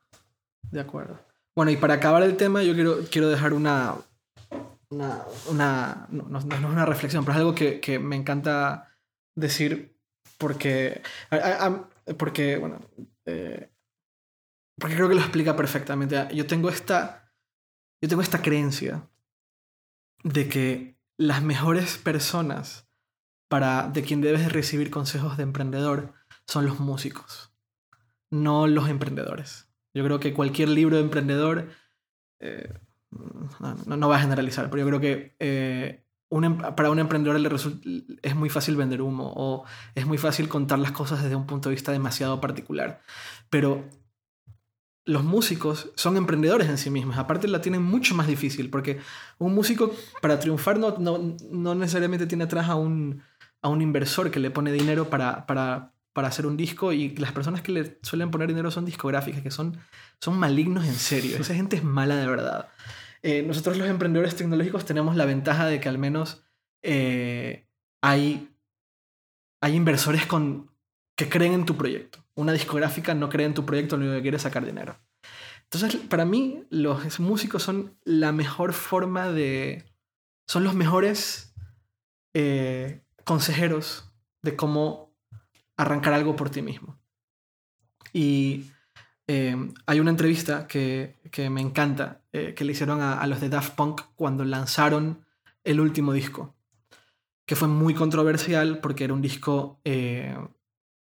De acuerdo. Bueno, y para acabar el tema, yo quiero, quiero dejar una. Una. una- no, no- no es una reflexión, pero es algo que, que me encanta decir porque. porque, bueno. eh, porque creo que lo explica perfectamente. Yo tengo esta. Yo tengo esta creencia de que las mejores personas para de quien debes recibir consejos de emprendedor son los músicos, no los emprendedores. Yo creo que cualquier libro de emprendedor, eh, no, va a generalizar, pero yo creo que eh, em- para un emprendedor es muy fácil vender humo o es muy fácil contar las cosas desde un punto de vista demasiado particular. Pero los músicos son emprendedores en sí mismos. Aparte la tienen mucho más difícil porque un músico para triunfar no, no, no necesariamente tiene atrás a un, a un inversor que le pone dinero para, para, para hacer un disco y las personas que le suelen poner dinero son discográficas, que son, son malignos en serio. Esa gente es mala de verdad. Eh, nosotros los emprendedores tecnológicos tenemos la ventaja de que al menos eh, hay, hay inversores con, que creen en tu proyecto. Una discográfica no cree en tu proyecto, lo único que quiere es sacar dinero. Entonces, para mí, los músicos son la mejor forma de... Son los mejores eh, consejeros de cómo arrancar algo por ti mismo. Y eh, hay una entrevista que, que me encanta, eh, que le hicieron a, a los de Daft Punk cuando lanzaron el último disco, que fue muy controversial porque era un disco eh,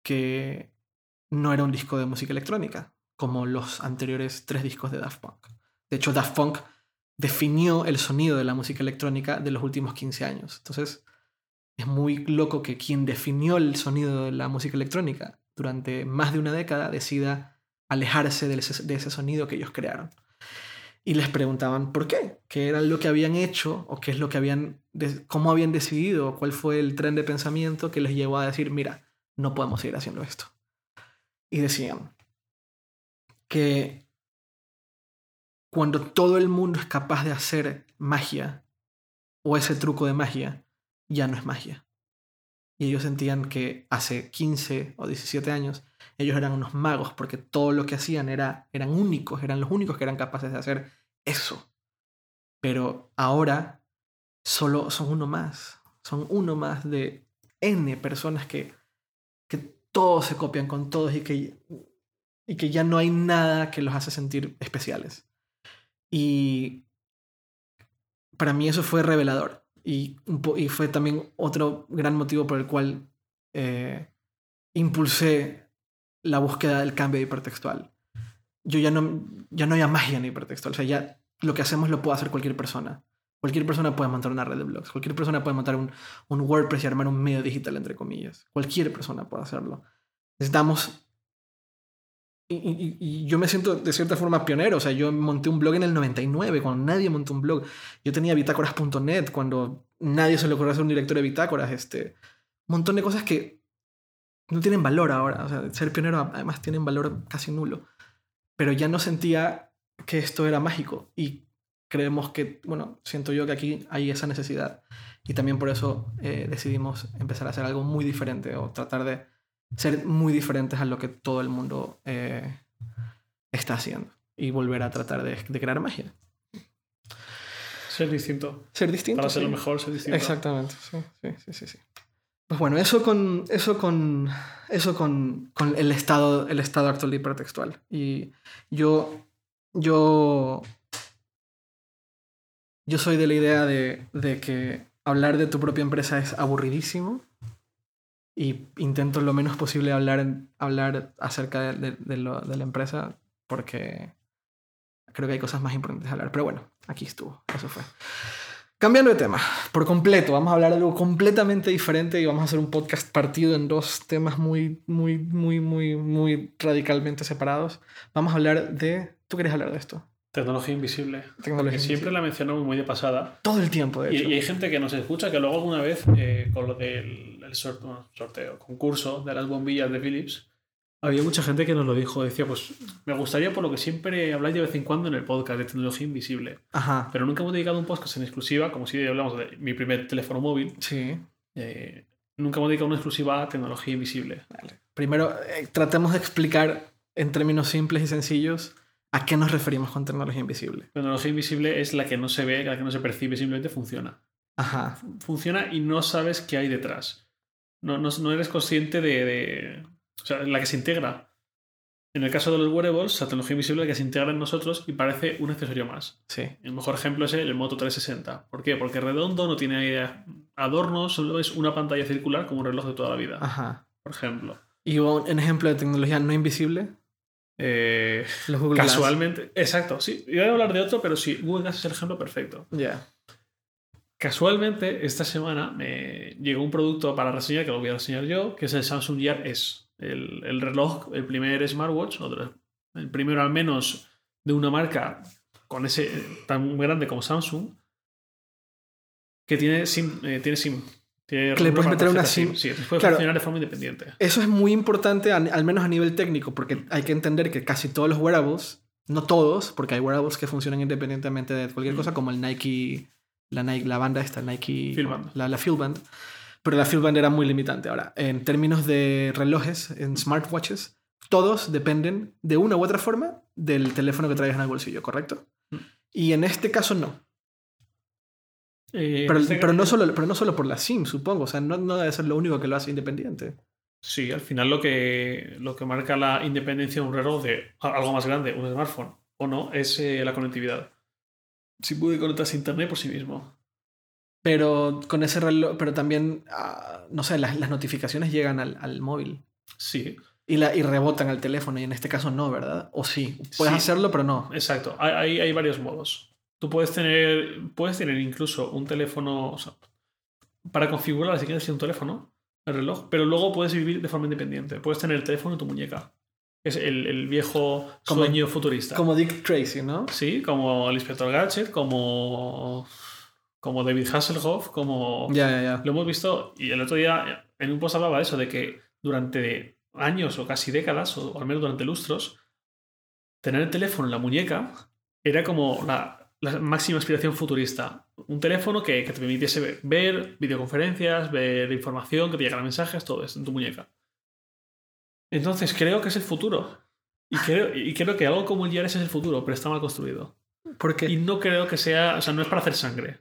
que no era un disco de música electrónica, como los anteriores tres discos de Daft Punk. De hecho, Daft Punk definió el sonido de la música electrónica de los últimos 15 años. Entonces, es muy loco que quien definió el sonido de la música electrónica durante más de una década decida alejarse de ese, sonido que ellos crearon. Y les preguntaban por qué, qué era lo que habían hecho o qué es lo que habían, cómo habían decidido, cuál fue el tren de pensamiento que les llevó a decir, mira, no podemos seguir haciendo esto. Y decían que cuando todo el mundo es capaz de hacer magia o ese truco de magia, ya no es magia. Y ellos sentían que hace 15 o 17 años ellos eran unos magos porque todo lo que hacían era, eran únicos, eran los únicos que eran capaces de hacer eso. pero ahora solo son uno más. Son uno más de N personas que, que todos se copian con todos y que, y que ya no hay nada que los hace sentir especiales. Y para mí eso fue revelador. Y, fue también otro gran motivo por el cual eh, impulsé la búsqueda del cambio hipertextual. Yo ya no, ya no había magia en hipertextual. O sea, ya lo que hacemos lo puede hacer cualquier persona. Cualquier persona puede montar una red de blogs. Cualquier persona puede montar un, un WordPress y armar un medio digital, entre comillas. Cualquier persona puede hacerlo. Necesitamos... Y, yo me siento de cierta forma pionero. O sea, yo monté un blog en el 99, cuando nadie montó un blog. Yo tenía bitácoras.net, cuando nadie se le ocurrió hacer un directorio de bitácoras. Este, un montón de cosas que no tienen valor ahora. O sea, ser pionero además tiene un valor casi nulo. Pero ya no sentía que esto era mágico. Y creemos que, bueno, siento yo que aquí hay esa necesidad. Y también por eso eh, decidimos empezar a hacer algo muy diferente o tratar de ser muy diferentes a lo que todo el mundo eh, está haciendo. Y volver a tratar de, de, crear magia. Ser distinto. Ser distinto. Para ser sí. lo mejor, ser distinto. Exactamente, sí, sí, sí, sí. sí. Pues bueno, eso con, eso con, eso con, con el, estado, el estado actual de hipertextual. Y yo, yo yo soy de la idea de, de, que hablar de tu propia empresa es aburridísimo y intento lo menos posible hablar, hablar acerca de, de, la empresa porque creo que hay cosas más importantes de hablar. Pero bueno, aquí estuvo, eso fue. Cambiando de tema, por completo, vamos a hablar de algo completamente diferente y vamos a hacer un podcast partido en dos temas muy, muy, muy, muy, muy radicalmente separados. Vamos a hablar de... ¿Tú quieres hablar de esto? Tecnología invisible. Tecnología siempre invisible. la mencionamos muy de pasada. Todo el tiempo, de Y, hecho. y hay gente que nos escucha que luego alguna vez, eh, con lo del el sorteo, sorteo, concurso de las bombillas de Philips, había mucha gente que nos lo dijo. Decía, pues me gustaría por lo que siempre habláis de vez en cuando en el podcast de tecnología invisible. Ajá. Pero nunca hemos dedicado un podcast en exclusiva, como si hablamos de mi primer teléfono móvil. Sí. Eh, nunca hemos dedicado una exclusiva a tecnología invisible. Vale. Primero, eh, tratemos de explicar en términos simples y sencillos a qué nos referimos con tecnología invisible. Tecnología invisible es la que no se ve, la que no se percibe, simplemente funciona. Ajá. Funciona y no sabes qué hay detrás. No, no, no eres consciente de, de, O sea, la que se integra. En el caso de los wearables, la tecnología invisible es la que se integra en nosotros y parece un accesorio más. Sí. El mejor ejemplo es el Moto 360. ¿Por qué? Porque es redondo, no tiene adornos, solo es una pantalla circular como un reloj de toda la vida. Ajá. Por ejemplo. ¿Y un ejemplo de tecnología no invisible? Eh, Los Google casualmente. Glass. Exacto, sí. Iba a hablar de otro, pero sí, Google Glass es el ejemplo perfecto. Ya. Yeah. Casualmente, esta semana me llegó un producto para reseñar, que lo voy a reseñar yo, que es el Samsung Gear S. El, el reloj, el primer smartwatch, el primero al menos de una marca con ese tan grande como Samsung, que tiene SIM. Eh, tiene SIM que le puedes meter una SIM. Sí, puede claro, funcionar de forma independiente. Eso es muy importante, al menos a nivel técnico, porque hay que entender que casi todos los wearables, no todos, porque hay wearables que funcionan independientemente de cualquier mm. cosa, como el Nike, la, Nike, la banda esta, Nike, Fieldband. La, la Fieldband. Pero la Fieldband era muy limitante. Ahora, en términos de relojes, en smartwatches, todos dependen de una u otra forma del teléfono que traigas en el bolsillo, ¿correcto? Mm. Y en este caso no. Eh, pero, pero, no solo, pero no solo por la SIM, supongo. O sea, no, no debe ser lo único que lo hace independiente. Sí, al final lo que, lo que marca la independencia de un reloj de algo más grande, un smartphone, o no, es eh, la conectividad. Si puede conectarse a internet por sí mismo. Pero con ese reloj, pero también, uh, no sé, las, las, notificaciones llegan al, al móvil. Sí. Y, la, y rebotan al teléfono, y en este caso no, ¿verdad? O sí, puedes sí. hacerlo, pero no. Exacto, hay, hay, hay varios modos. Tú puedes tener, puedes tener incluso un teléfono, o sea, para configurar si quieres un teléfono, el reloj, pero luego puedes vivir de forma independiente. Puedes tener el teléfono en tu muñeca. Es el, el viejo como, sueño futurista. Como Dick Tracy, ¿no? Sí, como el inspector Gadget, como, como David Hasselhoff, como... Ya, ya, ya. Lo hemos visto y el otro día en un post hablaba de eso, de que durante años o casi décadas, o al menos durante lustros, tener el teléfono en la muñeca era como la, la máxima aspiración futurista. Un teléfono que, que, te permitiese ver, ver, videoconferencias, ver información, que te llegaran mensajes, todo eso en tu muñeca. Entonces creo que es el futuro. Y creo, y creo que algo como el Yaris es el futuro, pero está mal construido. ¿Por qué? Y no creo que sea, o sea, no es para hacer sangre.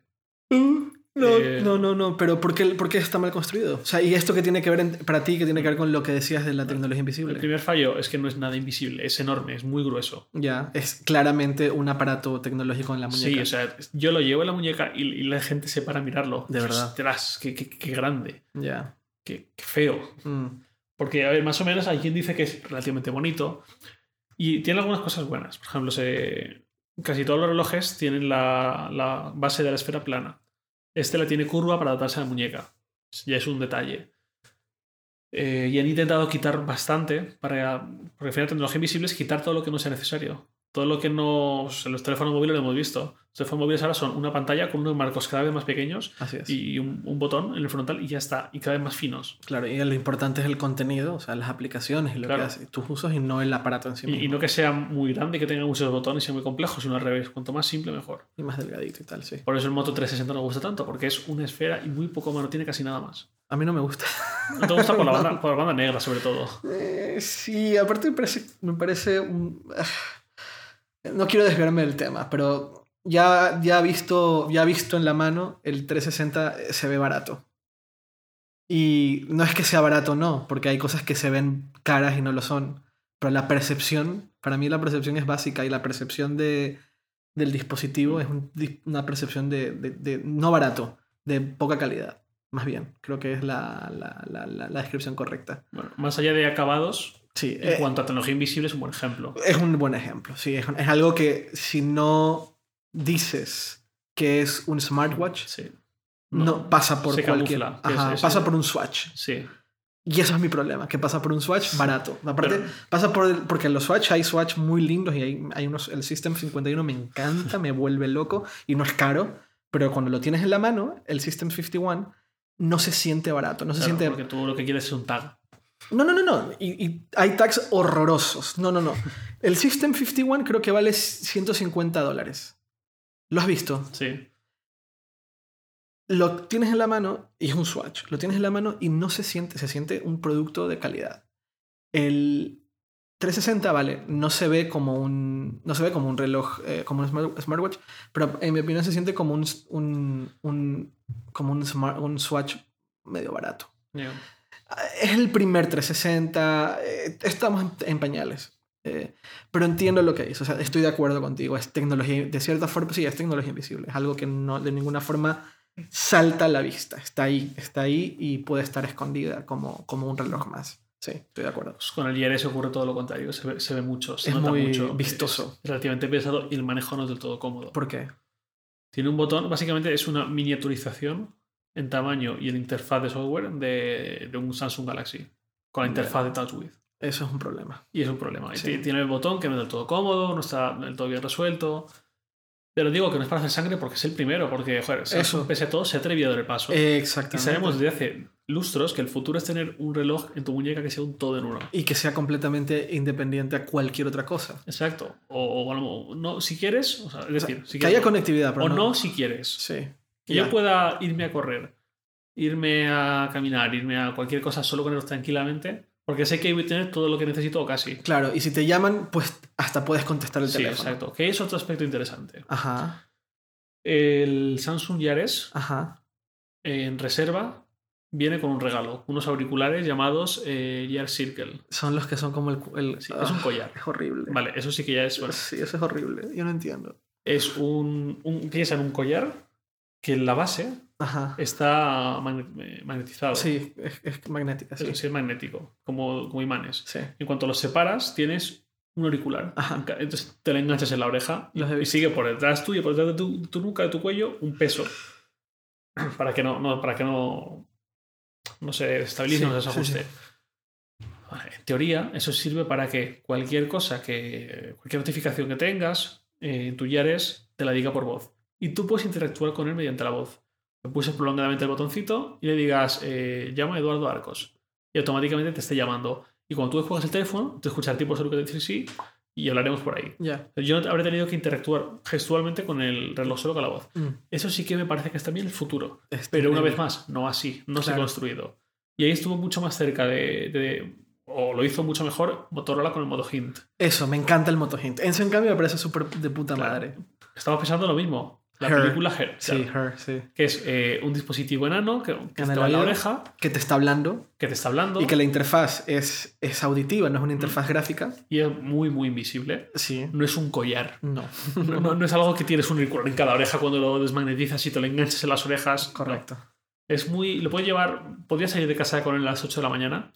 No, Eh, no, no, no, pero ¿por qué, por qué está mal construido? O sea, ¿y esto qué tiene que ver en- para ti, qué tiene que ver con lo que decías de la tecnología El invisible? primer fallo es que no es nada invisible, es enorme, es muy grueso. Ya, es claramente un aparato tecnológico en la muñeca. Sí, o sea, yo lo llevo en la muñeca y, y la gente se para a mirarlo. De verdad. Ostras, qué, qué- qué grande, Ya. qué, qué feo. Mm. Porque, a ver, más o menos hay quien dice que es relativamente bonito y tiene algunas cosas buenas. Por ejemplo, se- casi todos los relojes tienen la, la base de la esfera plana. Este la tiene curva para adaptarse a la muñeca. Ya es un detalle. Eh, y han intentado quitar bastante para. Porque al final, tecnología invisible es quitar todo lo que no sea necesario. Todo lo que no. En los teléfonos móviles lo hemos visto. Los teléfonos móviles ahora son una pantalla con unos marcos cada vez más pequeños Así es. y un, un botón en el frontal y ya está. Y cada vez más finos. Claro, y lo importante es el contenido, o sea, las aplicaciones y lo Claro. que hace, tus usos y no el aparato en sí Y, mismo. y no que sea muy grande y que tenga muchos botones y sea muy complejo, sino al revés. Cuanto más simple, mejor. Y más delgadito y tal, sí. Por eso el Moto 360 no me gusta tanto, porque es una esfera y muy poco más, no tiene casi nada más. A mí no me gusta. No te gusta por la banda, por la banda negra, sobre todo. Eh, sí, aparte me parece, me parece un... No quiero desviarme del tema, pero ya, ya, visto, ya visto en la mano, el 360 se ve barato. Y no es que sea barato, no, porque hay cosas que se ven caras y no lo son. Pero la percepción, para mí la percepción es básica y la percepción de, del dispositivo es una percepción de, de- no barato, de poca calidad. Más bien, creo que es la, la, la- la descripción correcta. Bueno, más allá de acabados, Sí, en eh, cuanto a tecnología invisible, es un buen ejemplo. es un buen ejemplo. Sí, es, es algo que si no dices que es un smartwatch, Sí. no, pasa por cualquier. camufla, es pasa por un swatch. Sí. Y eso es mi problema, que pasa por un swatch barato. Aparte, Pero- pasa por el- porque en los swatch hay swatch muy lindos y hay, hay unos. El System 51 me encanta, me vuelve loco y no es caro, pero cuando lo tienes en la mano, el System 51 no se siente barato, no se Claro, siente. Porque tú lo que quieres es un tag. No, no, no, no. Y, y hay tags horrorosos. No, no, no. El System 51 creo que vale 150 dólares. ¿Lo has visto? Sí. Lo tienes en la mano y es un swatch. Lo tienes en la mano y no se siente, se siente un producto de calidad. El 360, vale, no se ve como un, no se ve como un reloj, eh, como un smart- smartwatch, pero en mi opinión se siente como un, un, un- como un, smart- un swatch medio barato. Ya. Es el primer 360, eh, estamos en, pañales. Eh, pero entiendo lo que dices, o sea, estoy de acuerdo contigo. Es tecnología, de cierta forma, sí, es tecnología invisible. Es algo que no de ninguna forma salta a la vista. Está ahí, está ahí y puede estar escondida como, como un reloj más. Sí, estoy de acuerdo. Pues con el IRS ocurre todo lo contrario. Se ve, se ve mucho, se Es nota muy mucho. vistoso. Es relativamente pesado y el manejo no es del todo cómodo. ¿Por qué? Tiene un botón, básicamente es una miniaturización en tamaño y en interfaz de software de, de un Samsung Galaxy con la interfaz de TouchWiz. Eso es un problema. Y es un problema. Y Sí. Tiene el botón que no es del todo cómodo, no está del todo bien resuelto. Pero digo que no es para hacer sangre porque es el primero, porque, joder, Eso. pese a todo, se ha atrevido a dar el paso. y Exactamente. sabemos desde hace lustros que el futuro es tener un reloj en tu muñeca que sea un todo en uno. Y que sea completamente independiente a cualquier otra cosa. Exacto. O, o no, si quieres, o sea, es decir, si que quieres, haya conectividad, pero o no. no si quieres. Sí. Que yo pueda irme a correr, irme a caminar, irme a cualquier cosa solo con ellos tranquilamente, porque sé que voy a tener todo lo que necesito o casi. Claro, y si te llaman, pues hasta puedes contestar el Sí, teléfono. exacto. Que es otro aspecto interesante. Ajá, El Samsung Yares ajá. en reserva viene con un regalo, unos auriculares llamados eh, Yar Circle. Son los que son como el... el- Sí, es un Ah, collar. Es horrible. Vale, eso sí que ya es. bueno, Sí, eso es horrible. Yo no entiendo. es un, un. Piensa en un collar que en la base Ajá. está eh, magnetizado. Sí, es, es magnética, sí. Es, magnético, como, como imanes. Sí. En cuanto los separas, tienes un auricular. Ajá. Entonces te lo enganchas en la oreja y, sigue por detrás tuyo, por detrás de tu, tu nuca, de tu cuello, un peso. Para que no, no, para que no, no se estabilice, Sí, no se sí, ajuste. Vale, En teoría, eso sirve para que cualquier cosa, que cualquier notificación que tengas eh, en tu Yares te la diga por voz. Y tú puedes interactuar con él mediante la voz. Le pulses prolongadamente el botoncito y le digas, eh, llama a Eduardo Arcos. Y automáticamente te esté llamando. Y cuando tú descuelgas el teléfono, te escucha el tipo solo que te dice sí y hablaremos por ahí. Ya. Yo no habré tenido que interactuar gestualmente con el reloj solo con la voz. Mm. Eso sí que me parece que está bien el futuro. Es Pero una vez más, no así, no se ha construido. Y ahí estuvo mucho más cerca de, de- o lo hizo mucho mejor Motorola con el modo Hint. Eso, me encanta el Moto Hint. Eso, en cambio, me parece súper de puta Claro. madre. Estamos pensando lo mismo. La Her. película Her. Sí, Her, sí. Que es eh, un dispositivo enano que, que va en la oreja, Que te está hablando que te está hablando y que la interfaz es, es auditiva, no es una interfaz gráfica. y es muy, muy invisible. Sí. No es un collar. No. No, no- no es algo que tienes un auricular en cada oreja cuando lo desmagnetizas y te lo enganchas en las orejas. Correcto. Es muy. Lo puedes llevar. Podría salir de casa con él a las 8 de la mañana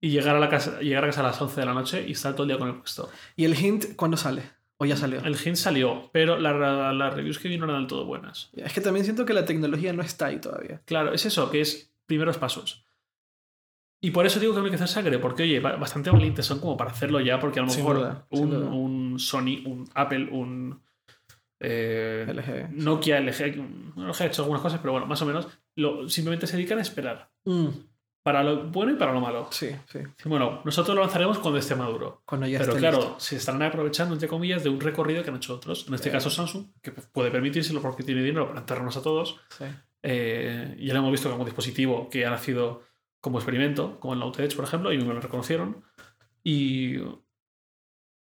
y llegar a, la casa, llegar a casa a las 11 de la noche y estar todo el día con el puesto. ¿Y el hint cuándo sale? ¿O ya salió? El hint salió, pero la- las reviews que vino no eran del todo buenas. Es que también siento que la tecnología no está ahí todavía. Claro, es eso, que es primeros pasos. Y por eso digo que no hay que hacer sangre, porque oye, ba- bastante valientes son como para hacerlo ya, porque a lo mejor duda, un, Sony, un Apple, un eh, LG. Nokia, LG, no LG ha hecho algunas cosas, pero bueno, más o menos, lo, simplemente se dedican a esperar. Mm, Para lo bueno y para lo malo. sí, sí. Bueno, nosotros lo lanzaremos cuando esté maduro. Cuando ya Pero esté claro, listo. se estarán aprovechando, entre comillas, de un recorrido que han hecho otros. En este Eh. caso Samsung, que puede permitírselo porque tiene dinero para enterrarnos a todos. Sí. Eh, ya lo hemos visto como dispositivo que ha nacido como experimento, como el Note Edge, por ejemplo, y me lo reconocieron. Y,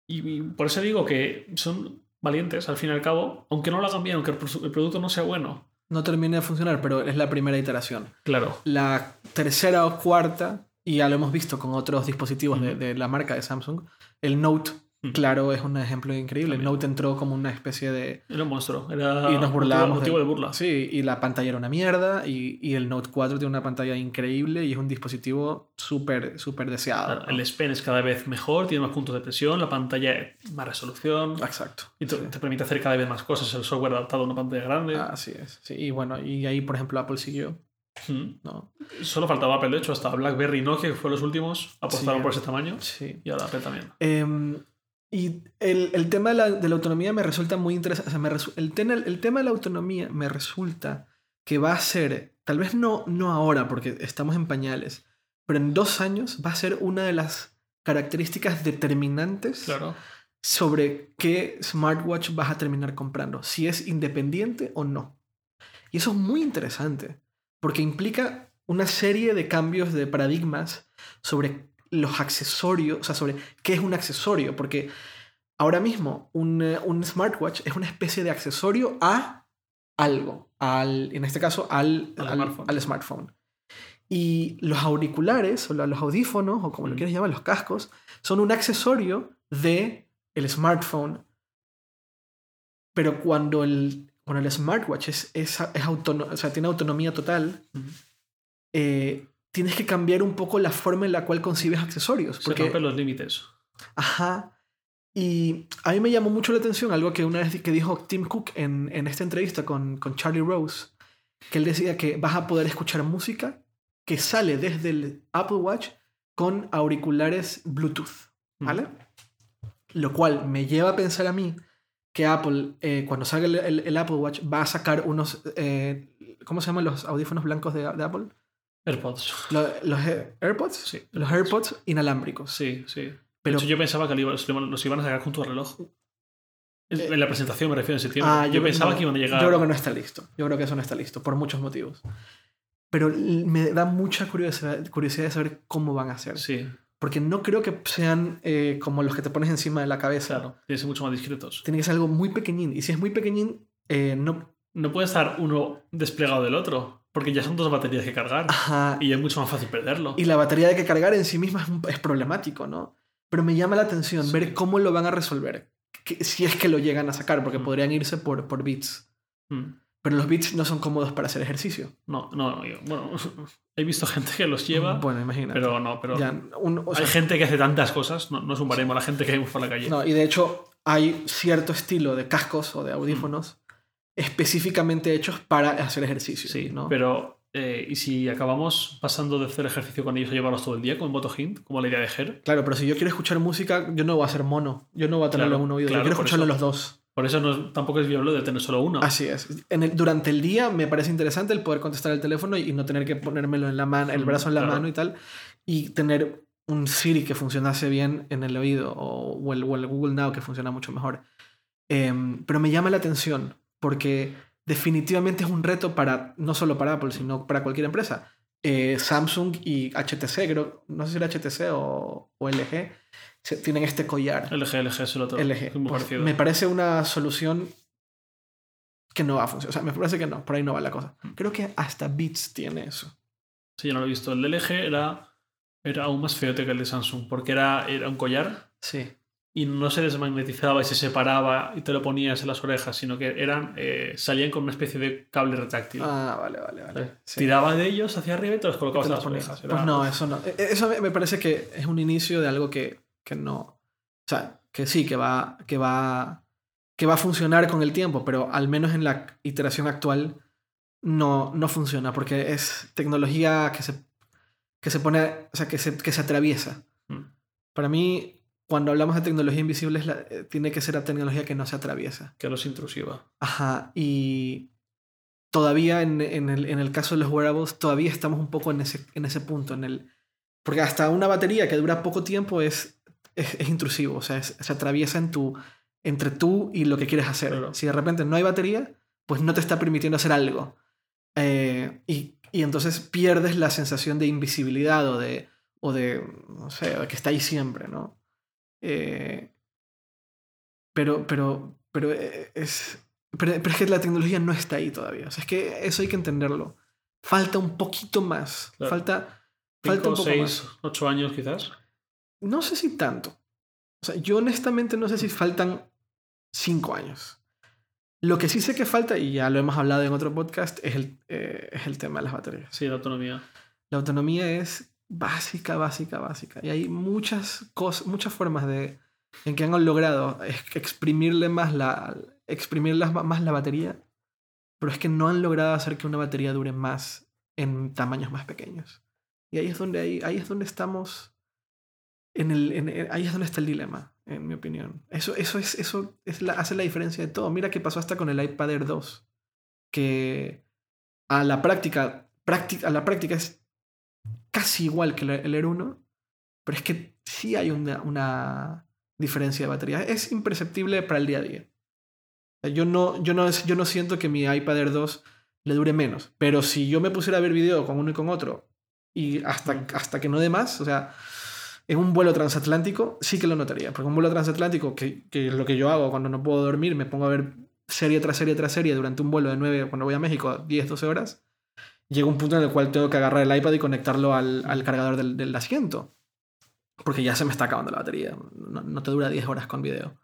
y, por eso digo que son valientes, al fin y al cabo, aunque no lo hagan bien, aunque el producto no sea bueno. No termina de funcionar, pero es la primera iteración. Claro, La tercera o cuarta, y ya lo hemos visto con otros dispositivos de, de la marca de Samsung, el Note. Claro, es un ejemplo increíble. El También. Note entró como una especie de... era un monstruo. Era Y nos burlábamos motivo, de- de burla. Sí, y la pantalla era una mierda, y, y el Note 4 tiene una pantalla increíble y es un dispositivo súper, súper deseado. El S Pen es cada vez mejor, tiene más puntos de presión, la pantalla más resolución Exacto. y te, sí. te permite hacer cada vez más cosas. El software adaptado a una pantalla grande. Así es. Sí, y bueno, y ahí, por ejemplo, Apple siguió. ¿no? Solo faltaba Apple, de hecho, hasta BlackBerry y Nokia, que fueron los últimos, apostaron Sí. por ese tamaño. Sí. Y ahora Apple también. Em, y el, el tema de la, de la autonomía me resulta muy interesante. O sea, me resu- el, tema, el tema de la autonomía me resulta que va a ser, tal vez no, no ahora, porque estamos en pañales, pero en dos años va a ser una de las características determinantes Claro. sobre qué smartwatch vas a terminar comprando, si es independiente o no. Y eso es muy interesante, porque implica una serie de cambios de paradigmas sobre los accesorios, o sea, sobre qué es un accesorio, porque ahora mismo un, eh, un smartwatch es una especie de accesorio a algo, al, en este caso al, Al al- smartphone. al smartphone. Y los auriculares, o los audífonos, o como lo Mm. quieras llamar, los cascos, son un accesorio de el smartphone. Pero cuando el, cuando el smartwatch es, es, es autono- o sea, tiene autonomía total, Ujú. eh, tienes que cambiar un poco la forma en la cual concibes accesorios. Se Porque, rompen los límites. ajá. Y a mí me llamó mucho la atención algo que una vez que dijo Tim Cook en, en esta entrevista con, con Charlie Rose, que él decía que vas a poder escuchar música que sale desde el Apple Watch con auriculares Bluetooth, ¿vale? Lo cual me lleva a pensar a mí que Apple, eh, cuando salga el, el- el Apple Watch, va a sacar unos, eh, ¿cómo se llaman los audífonos blancos de, de Apple? AirPods. Lo- los Air- AirPods. Sí. Los AirPods inalámbricos. Sí, sí. Pero de hecho, yo pensaba que los iban- los a sacar junto al reloj. Eh, En la presentación me refiero en septiembre. Ah, yo, pensaba no, que iban a llegar. Yo creo que no está listo. Yo creo que eso no está listo, por muchos motivos. Pero me da mucha curiosidad, curiosidad de saber cómo van a ser. Sí, Porque no creo que sean eh, como los que te pones encima de la cabeza. claro. Tienen que ser mucho más discretos. Tiene que ser algo muy pequeñín. Y si es muy pequeñín, eh, no. No puede estar uno desplegado del otro. Porque ya son dos baterías que cargar. Ajá. Y es mucho más fácil perderlo. Y la batería de que cargar en sí misma es, es problemático, ¿no? Pero me llama la atención Sí. ver cómo lo van a resolver. Que- si es que lo llegan a sacar, porque Mm. podrían irse por, por bits. Mm. Pero los bits no son cómodos para hacer ejercicio. No, no, yo- bueno, he visto gente que los lleva, Bueno, imagínate. pero no, pero Ya, un- o sea, hay gente que hace tantas cosas, no, no es un baremo la gente que vemos por la calle. No, y de hecho hay cierto estilo de cascos o de audífonos específicamente hechos para hacer ejercicio. Sí, ¿no? pero eh, ¿y si acabamos pasando de hacer ejercicio con ellos a llevarlos todo el día con Moto Hint, como la idea de Her? Claro, pero si yo quiero escuchar música, yo no voy a ser mono. Yo no voy a tenerlo Claro, en un oído. claro, yo quiero escucharlo eso. los dos. Por eso no- tampoco es viable de tener solo uno. Así es. En el- durante el día me parece interesante el poder contestar el teléfono y, y no tener que ponérmelo en la mano, el Mm, brazo en la claro. mano y tal. Y tener un Siri que funcionase bien en el oído o, o el, o el Google Now que funciona mucho mejor. Em, pero me llama la atención porque definitivamente es un reto para, no solo para Apple, sino para cualquier empresa. Eh, Samsung y HTC, creo, no sé si era HTC o, o LG, se- tienen este collar. LG, LG es el otro. LG. Pues me parece una solución que no va a funcionar. O sea, me parece que no, por ahí no va la cosa. Creo que hasta Beats tiene eso. Sí, yo no lo he visto. El del LG era, era aún más feote que el de Samsung, porque era, era un collar Sí. Y no se desmagnetizaba y se separaba y te lo ponías en las orejas, sino que eran eh, salían con una especie de cable retráctil. Ah, vale, vale, vale. Sí. Tiraba de ellos hacia arriba y te los colocabas Te en las orejas. Pues no, eso no. E- Eso me- me parece que es un inicio de algo que, que no. O sea, que sí, que va, que va. que va a funcionar con el tiempo, pero al menos en la iteración actual no, no funciona, porque es tecnología que se, que se pone. O sea, que se, que se atraviesa. Mm. Para mí, cuando hablamos de tecnología invisible, la- eh, tiene que ser la tecnología que no se atraviesa. que no es intrusiva. Ajá, y todavía en, en el, en el caso de los wearables, todavía estamos un poco en ese, en ese punto. En el, porque hasta una batería que dura poco tiempo es, es, es intrusivo, o sea, es- se atraviesa en tu, entre tú y lo que quieres hacer. Claro. Si de repente no hay batería, pues no te está permitiendo hacer algo. Eh, y, y entonces pierdes la sensación de invisibilidad o de, o de, no sé, que está ahí siempre, ¿no? Eh, pero, pero, pero eh, es, pero, pero es que la tecnología no está ahí todavía. O sea, es que eso hay que entenderlo. Falta un poquito más. Claro. Falta, falta un 5, poco 6, más. 8 años quizás. No sé si tanto. O sea, yo honestamente no sé si faltan cinco años. Lo que sí sé que falta, y ya lo hemos hablado en otro podcast, es el, eh, es el tema de las baterías. Sí, la autonomía. La autonomía es básica, básica, básica. Y hay muchas cosas, muchas formas de en que han logrado exprimirle más la, exprimir las- más la batería, pero es que no han logrado hacer que una batería dure más en tamaños más pequeños. Y ahí es donde, ahí, ahí es donde estamos, en el, en- ahí es donde está el dilema, en mi opinión. Eso, eso, es, eso es la, hace la diferencia de todo. Mira qué pasó hasta con el iPad Air 2, que a la práctica, práctica, a la práctica es casi igual que el Air 1, pero es que sí hay una, una diferencia de batería. Es imperceptible para el día a día. Yo no, yo, no, yo no siento que mi iPad Air 2 le dure menos, pero si yo me pusiera a ver video con uno y con otro, y hasta, hasta que no dé más, o sea, en un vuelo transatlántico sí que lo notaría, porque un vuelo transatlántico, que, que es lo que yo hago cuando no puedo dormir, me pongo a ver serie tras serie tras serie durante un vuelo de 9, cuando voy a México, 10, 12 horas, llega un punto en el cual tengo que agarrar el iPad y conectarlo al, al cargador del, del asiento. Porque ya se me está acabando la batería. No, no te dura 10 horas con video.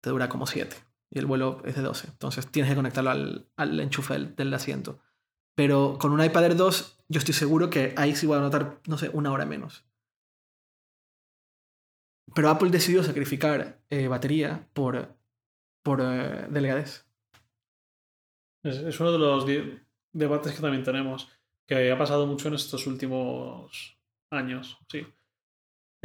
Te dura como 7. Y el vuelo es de 12. Entonces tienes que conectarlo al, al enchufe del, asiento. Pero con un iPad Air 2, yo estoy seguro que ahí sí voy a notar, no sé, una hora menos. Pero Apple decidió sacrificar eh, batería por, por eh, delgadez. Es, uno de los debates que también tenemos, que ha pasado mucho en estos últimos años. Sí.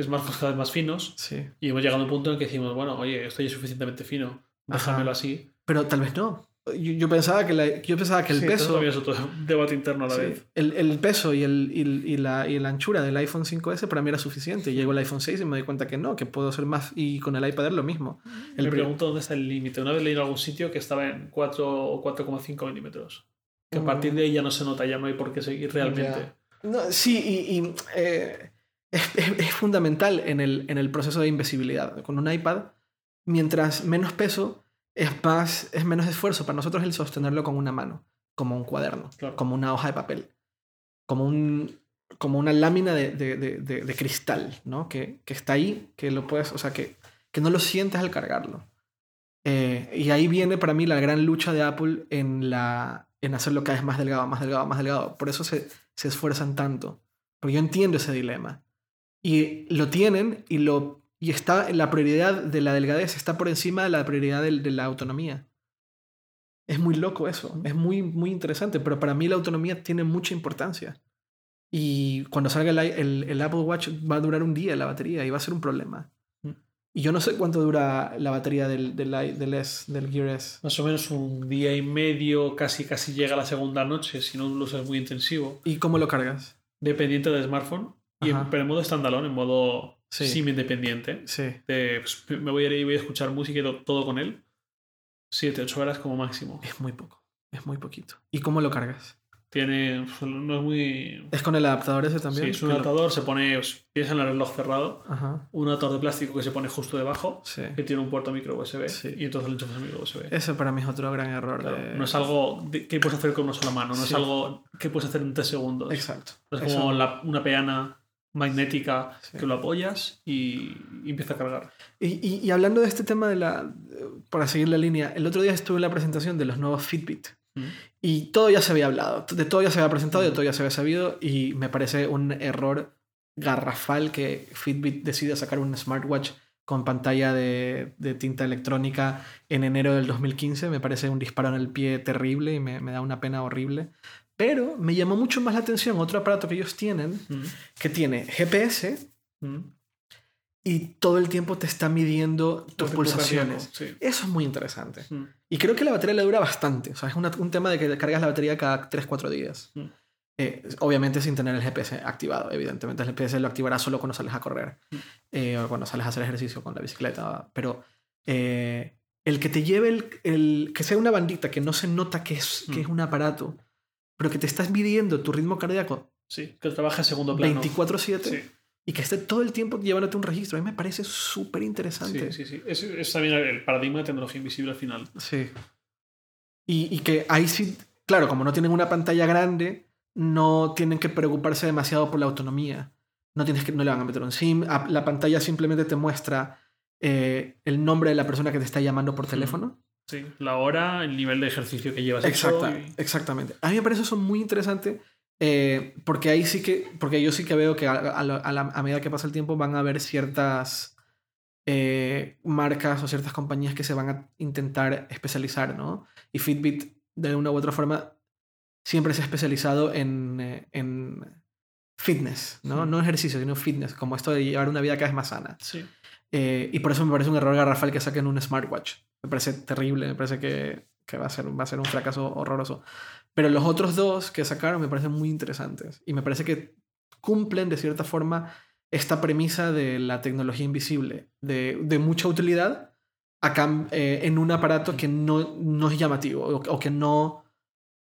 Smartphones cada vez más finos Sí. y hemos llegado a un punto en el que decimos, bueno, oye, esto ya es suficientemente fino, déjamelo Ajá. así. Pero tal vez no. Yo, yo pensaba que, la- yo pensaba que el Sí, peso... también es otro debate interno a la Sí. vez. El, el peso y, el, y, y la, y la anchura del iPhone 5S para mí era suficiente. Llegó el iPhone 6 y me di cuenta que no, que puedo hacer más. Y con el iPad Air lo mismo. El Me pregunto dónde está el límite. Una vez leí en algún sitio que estaba en 4 o 4,5 milímetros. Que a partir de ahí ya no se nota, ya no hay por qué seguir realmente. No, sí, y, y, eh, es, es- es fundamental en el, en el proceso de invisibilidad. Con un iPad, mientras menos peso, es, más, es menos esfuerzo para nosotros el sostenerlo con una mano, como un cuaderno, Claro. como una hoja de papel, como, un, como una lámina de, de- de- de- de cristal, ¿no? Que, que está ahí, que lo puedes, o sea, que, que no lo sientes al cargarlo. Eh, y ahí viene para mí la gran lucha de Apple en, la, en hacerlo cada vez más delgado, más delgado, más delgado. Por eso se, se esfuerzan tanto. Porque yo entiendo ese dilema. Y lo tienen y, lo, y está la prioridad de la delgadez está por encima de la prioridad del- de, la autonomía. Es muy loco eso. Es muy, muy interesante. Pero para mí la autonomía tiene mucha importancia. Y cuando salga el, el- el Apple Watch va a durar un día la batería y va a ser un problema. Y yo no sé cuánto dura la batería del, del, del, S, del Gear S. Más o menos un día y medio, casi casi llega la segunda noche, si no lo usas muy intensivo. ¿Y cómo lo cargas? Dependiente del smartphone. Y en, pero en modo standalone, en modo Sí. sim independiente. Sí. De, pues, me voy a ir y voy a escuchar música y to- todo con él. 7, 8 horas como máximo. Es muy poco. Es muy poquito. ¿Y cómo lo cargas? Tiene. No es muy. ¿Es con el adaptador ese también? Sí, es un lo- adaptador, se pone. Piensa en el reloj cerrado. Ajá. Un adaptador de plástico que se pone justo debajo. Sí. Que tiene un puerto micro USB. Sí. Y entonces lo enchufas en micro USB. Ese para mí es otro gran error. Claro, de- No es algo que puedes hacer con una sola mano. No es algo que puedes hacer en tres segundos. Exacto. Es Eso- como la- una peana magnética Sí. que lo apoyas y, y empieza a cargar. Y, y- y hablando de este tema de la. Para seguir la línea, el otro día estuve en la presentación de los nuevos Fitbit. Mm. Y todo ya se había hablado, de todo ya se había presentado, de todo ya se había sabido, y me parece un error garrafal que Fitbit decida sacar un smartwatch con pantalla de, de tinta electrónica en enero del 2015. Me parece un disparo en el pie terrible y me, me da una pena horrible. Pero me llamó mucho más la atención otro aparato que ellos tienen, Mm. que tiene GPS Mm. Y todo el tiempo te está midiendo tus pulsaciones. sí. Eso es muy interesante. Mm. Y creo que la batería le dura bastante. O sea, es una- un tema de que cargas la batería cada 3-4 días. Mm. Eh, obviamente sin tener el GPS activado, evidentemente. El GPS lo activará solo cuando sales a correr Mm. eh, o cuando sales a hacer ejercicio con la bicicleta. Pero eh, el que te lleve el, el- que sea una bandita que no se nota que es, que es un aparato, pero que te estás midiendo tu ritmo cardíaco Sí, que trabaja en segundo plano. 24/7 Sí, y que esté todo el tiempo llevándote un registro. A mí me parece súper interesante. sí, sí. sí. Es, es también el paradigma de tecnología invisible al final. Sí. Y, y que ahí sí, claro, como no tienen una pantalla grande, no tienen que preocuparse demasiado por la autonomía. No, tienes que, no le van a meter un SIM. La pantalla simplemente te muestra eh, el nombre de la persona que te está llamando por teléfono. Sí, la hora, el nivel de ejercicio que llevas Exacta- hecho y- Exactamente. A mí me parece eso muy interesante eh, porque ahí sí que, porque yo sí que veo que a, a a la- a medida que pasa el tiempo van a haber ciertas eh, marcas o ciertas compañías que se van a intentar especializar, ¿no? Y Fitbit, de una u otra forma, siempre se ha especializado en, eh, en fitness, ¿no? Mm. No ejercicio, sino fitness, como esto de llevar una vida cada vez más sana. Sí. Eh, y por eso me parece un error garrafal que saquen un smartwatch. Me parece terrible, me parece que, que va, a ser, va a ser un fracaso horroroso. Pero los otros dos que sacaron me parecen muy interesantes. Y me parece que cumplen de cierta forma esta premisa de la tecnología invisible, de, de mucha utilidad a cam- eh, en un aparato que no, no es llamativo o, o que no...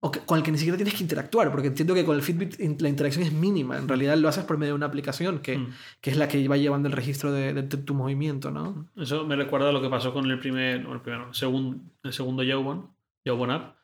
O que- con el que ni siquiera tienes que interactuar, porque entiendo que con el Fitbit la interacción es mínima. En realidad lo haces por medio de una aplicación que, Mm. que es la que va llevando el registro de, de tu, tu movimiento, ¿no? Eso me recuerda a lo que pasó con el primer, o el primero, el segundo, el segundo Jawbone, Jawbone App.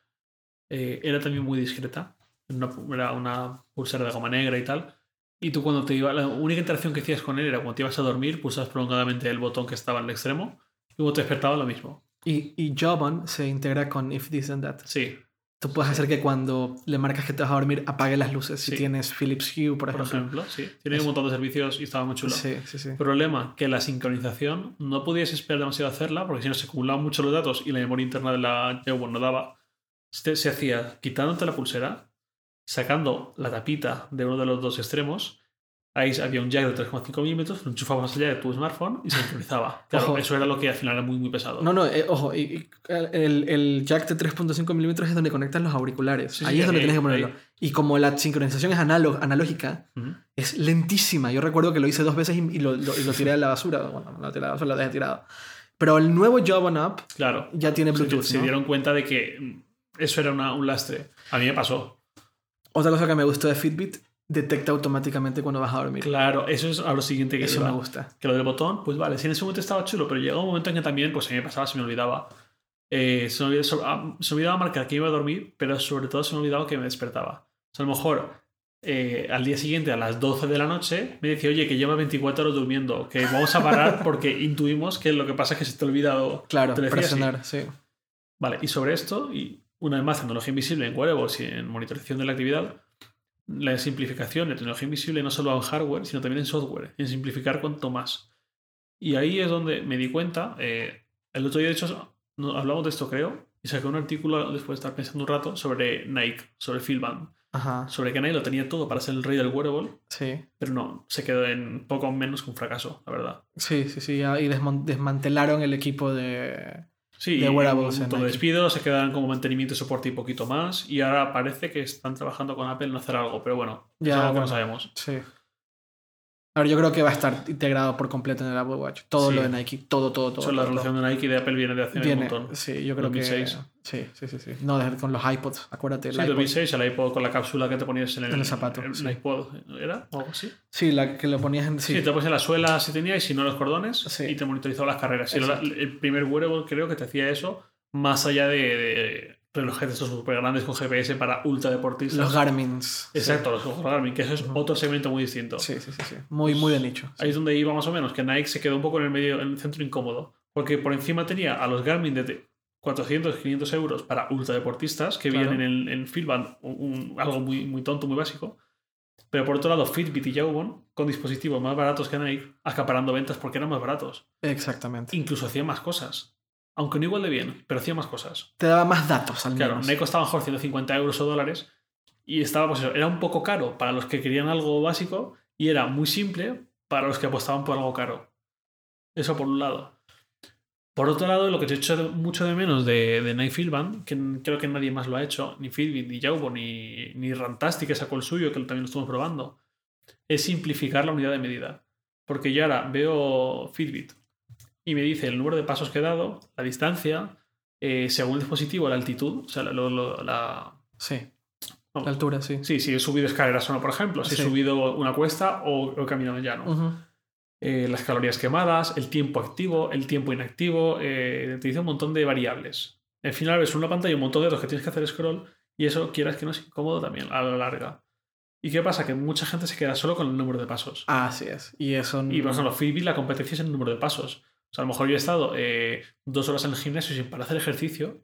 Eh, era también muy discreta. Era una, era una pulsera de goma negra y tal. Y tú cuando te iba, la única interacción que hacías con él era cuando te ibas a dormir, pulsabas prolongadamente el botón que estaba en el extremo y cuando te despertaba lo mismo. Y, y Jawbone se integra con If This and That. Sí, Tú puedes hacer que cuando le marcas que te vas a dormir apague las luces si Sí. tienes Philips Hue, por por ejemplo. ejemplo, sí. Tiene un montón de servicios y estaba muy chulo. Sí, sí, sí. Problema, que la sincronización no podías esperar demasiado a hacerla porque si no se acumulaban mucho los datos y la memoria interna de la Jawbone no daba. Se, se hacía quitándote la pulsera, sacando la tapita de uno de los dos extremos. Ahí había un jack de 3,5 milímetros, lo enchufabas allá de tu smartphone y se sincronizaba. Claro, Ojo. eso era lo que al final era muy, muy pesado. No, no, eh, ojo, y- y el, el jack de 3.5 milímetros es donde conectan los auriculares. Sí, ahí sí, es donde ahí- tienes que ponerlo. ahí. Y como la sincronización es analog- analógica, es lentísima. Yo recuerdo que lo hice dos veces y, y lo, lo- lo tiré a la basura. Bueno, no lo tiré a la basura, lo dejé tirado. Pero el nuevo Jawbone App Claro. ya tiene Bluetooth. Se, ¿no? dieron cuenta de que eso era una- un lastre. A mí me pasó. Otra cosa que me gustó de Fitbit, detecta automáticamente cuando vas a dormir. Claro, eso es a lo siguiente que Eso iba. me gusta. Que lo del botón, pues vale, si en ese momento estaba chulo, pero llegó un momento en que también, pues a mí me pasaba, se me olvidaba. Eh, se, me olvidaba ah, se me olvidaba marcar que iba a dormir, pero sobre todo se me olvidaba que me despertaba. O sea, a lo mejor eh, al día siguiente, a las 12 de la noche, me decía, oye, que lleva 24 horas durmiendo, que vamos a parar porque intuimos que lo que pasa es que se te ha olvidado. Claro, te decía así. presionar, sí. Vale, y sobre esto, y una vez más, tecnología invisible en wearables y en monitorización de la actividad, la simplificación de tecnología invisible no solo en hardware, sino también en software, en simplificar cuanto más. Y ahí es donde me di cuenta, eh, el otro día de hecho no, hablamos de esto creo, y saqué un artículo después de estar pensando un rato sobre Nike, sobre Philband, Ajá, sobre que Nike lo tenía todo para ser el rey del wearable, sí. pero no, se quedó en poco menos que un fracaso, la verdad. Sí, sí, sí. Y desmantelaron el equipo de. Sí, de wearables un en montón de Nike. despidos, se quedan como mantenimiento y soporte y poquito más. Y ahora parece que están trabajando con Apple en hacer algo, pero bueno, es Ya, algo que no sabemos. Sí. A ver, yo creo que va a estar integrado por completo en el Apple Watch. Todo Sí. lo de Nike. Todo, todo, todo. La relación de Nike y de Apple viene de hace. Viene, un montón. Sí, yo creo 2006. que. Sí, sí, sí. sí. No, con los iPods, acuérdate. el Sí, iPod. 2006, el iPod con la cápsula que te ponías en el, En el zapato, sí. el iPod, ¿era? ¿O algo así? Sí, la que lo ponías en. Sí, Sí, te ponías en la suela si tenías y si no los cordones y te monitorizaba las carreras. Y el primer wearable creo que te hacía eso, más allá de, de relojes de estos súper grandes con GPS para ultra deportistas. los Garmins. Exacto, los ojos Garmin, que eso es otro segmento muy distinto. Sí, sí, sí. sí. Muy, muy de nicho. Ahí es donde iba más o menos, que Nike se quedó un poco en el medio, en el centro incómodo. Porque por encima tenía a los Garmin de 400, 500 euros para ultradeportistas, que Claro. vienen en, en Fitband, un- un- algo muy, muy tonto, muy básico. Pero por otro lado, Fitbit y Jawbone, con dispositivos más baratos que Nike, acaparando ventas porque eran más baratos. Exactamente. Incluso hacían más cosas. Aunque no igual de bien, pero hacían más cosas. Te daba más datos al Claro, menos. Nike costaba mejor 150 euros o dólares y estaba, pues eso, era un poco caro para los que querían algo básico y era muy simple para los que apostaban por algo caro. Eso por un lado. Por otro lado, lo que te he hecho mucho de menos de, de Nike Fitband, que creo que nadie más lo ha hecho, ni Fitbit, ni Jawbone, ni, ni Rantastic, que sacó el suyo, que también lo estuvimos probando, es simplificar la unidad de medida. Porque yo ahora veo Fitbit y me dice el número de pasos que he dado, la distancia, eh, según el dispositivo, la altitud, o sea, la- lo- lo- la, Sí. Vamos. La altura, sí. Sí, si he subido escaleras o no, por ejemplo, si Sí. he subido una cuesta o, o he caminado llano. Ujú. Eh, las calorías quemadas, el tiempo activo, el tiempo inactivo, eh, te dice un montón de variables. Al final ves una pantalla un montón de datos que tienes que hacer scroll y eso quieras que no es incómodo también a la larga. ¿Y qué pasa? Que mucha gente se queda solo con el número de pasos. Así es. Y eso. Y por ejemplo, Fitbit la competencia es el número de pasos. O sea, a lo mejor yo he estado eh, dos horas en el gimnasio sin parar hacer ejercicio.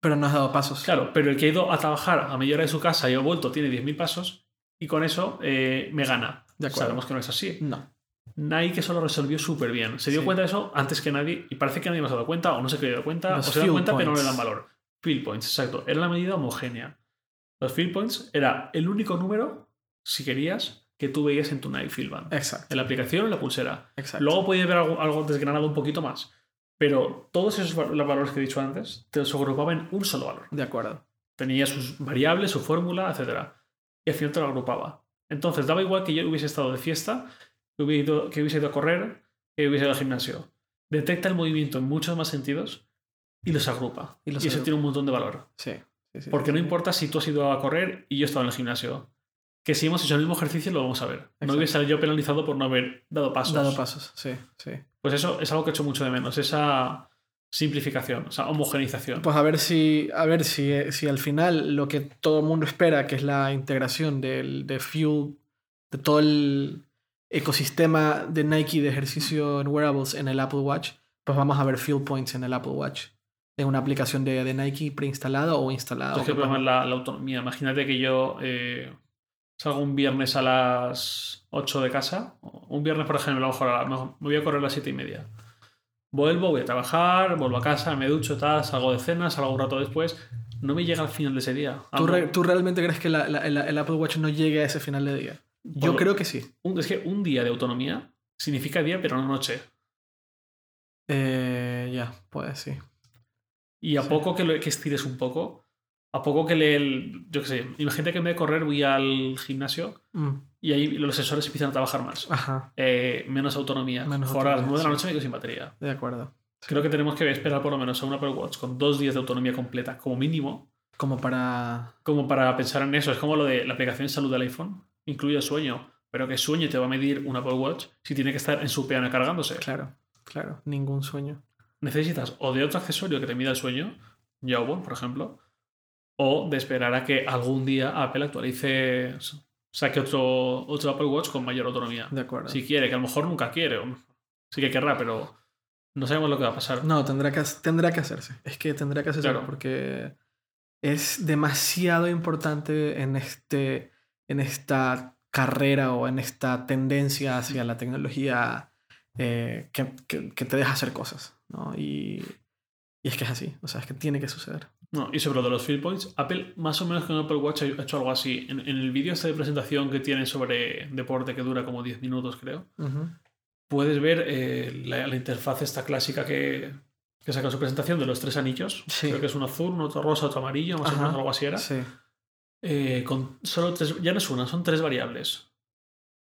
Pero no has dado pasos. Claro, pero el que ha ido a trabajar a media hora de su casa y ha vuelto tiene 10.000 pasos y con eso eh, me gana. De acuerdo. Sabemos que no es así. No. Nike eso lo resolvió súper bien. Se dio Sí. cuenta de eso antes que nadie y parece que nadie más se ha dado cuenta o no se quería dar cuenta Los o se field cuenta pero no le dan valor. Field points, exacto. Era la medida homogénea. Los field points era el único número, si querías, que tú veías en tu Nike Field Band. Exacto. En la aplicación o en la pulsera. Exacto. Luego podías ver algo, algo desgranado un poquito más. Pero todos esos los valores que he dicho antes te los agrupaba en un solo valor. De acuerdo. Tenía sus variables, su fórmula, etc. Y al final te lo agrupaba. Entonces daba igual que yo hubiese estado de fiesta, que hubiese ido, que hubiese ido a correr, que hubiese ido al gimnasio. Detecta el movimiento en muchos más sentidos y los agrupa. Y Y, los eso agrupa. tiene un montón de valor. Sí. sí, sí, Porque sí, no importa si tú has ido a correr y yo he estado en el gimnasio. Que si hemos hecho el mismo ejercicio lo vamos a ver. Exacto. No voy a ser yo penalizado por no haber dado pasos. Dado pasos. Sí, sí. Pues eso es algo que he hecho mucho de menos. Esa simplificación, esa homogenización. Pues a ver si, a ver si, si al final lo que todo el mundo espera, que es la integración del, de Fuel, de todo el ecosistema de Nike de ejercicio en wearables en el Apple Watch, pues vamos a ver Fuel Points en el Apple Watch. En una aplicación de, de Nike preinstalada o instalada. Es o que la autonomía. Imagínate que yo eh, salgo un viernes a las 8 de casa. Un viernes, por ejemplo, a lo mejor a la- me voy a correr a las 7 y media. Vuelvo, voy a trabajar, vuelvo a casa, me ducho, tal, salgo de cena, salgo un rato después. No me llega al final de ese día. ¿Tú, no. re- tú realmente crees que la- la- el, Apple Watch no llegue a ese final de día? Yo creo que sí. un- es que un día de autonomía significa día, pero no noche. Eh, ya, pues sí. Y a Sí. poco que, lo, que estires un poco, a poco que le. el- Yo qué sé, imagínate que en vez de correr voy al gimnasio Mm, y ahí los sensores empiezan a trabajar más. Ajá, Eh, menos autonomía. Menos Mejor a las autonomía, 9 de la sí. noche me quedo sin batería. de acuerdo. Creo que tenemos que esperar por lo menos a un Apple Watch con dos días de autonomía completa, como mínimo, Como para... como para pensar en eso. Es como lo de la aplicación de salud del iPhone. Incluye el sueño, pero que sueño te va a medir un Apple Watch si tiene que estar en su piano cargándose. Claro, claro, ningún sueño. Necesitas o de otro accesorio que te mida el sueño, Jawbone, por ejemplo, o de esperar a que algún día Apple actualice, saque otro, otro Apple Watch con mayor autonomía. De acuerdo. Si quiere, que a lo mejor nunca quiere, o sí que querrá, pero no sabemos lo que va a pasar. No, tendrá que, tendrá que hacerse. Es que tendrá que hacerse Claro. porque es demasiado importante en, este, en esta carrera o en esta tendencia hacia la tecnología eh, que, que- que te deja hacer cosas. ¿no? Y, y es que es así. O sea, es que tiene que suceder. No, y sobre lo de los field points, Apple más o menos con Apple Watch ha hecho algo así. En, en el vídeo este de presentación que tiene sobre deporte que dura como 10 minutos, creo, Ujú. puedes ver eh, la, la interfaz esta clásica que, que saca en su presentación de los tres anillos. Sí. Creo que es uno azul, uno otro rosa, otro amarillo, más o Ajá. menos algo así era. Sí. Eh, con solo tres, ya no es una, son tres variables.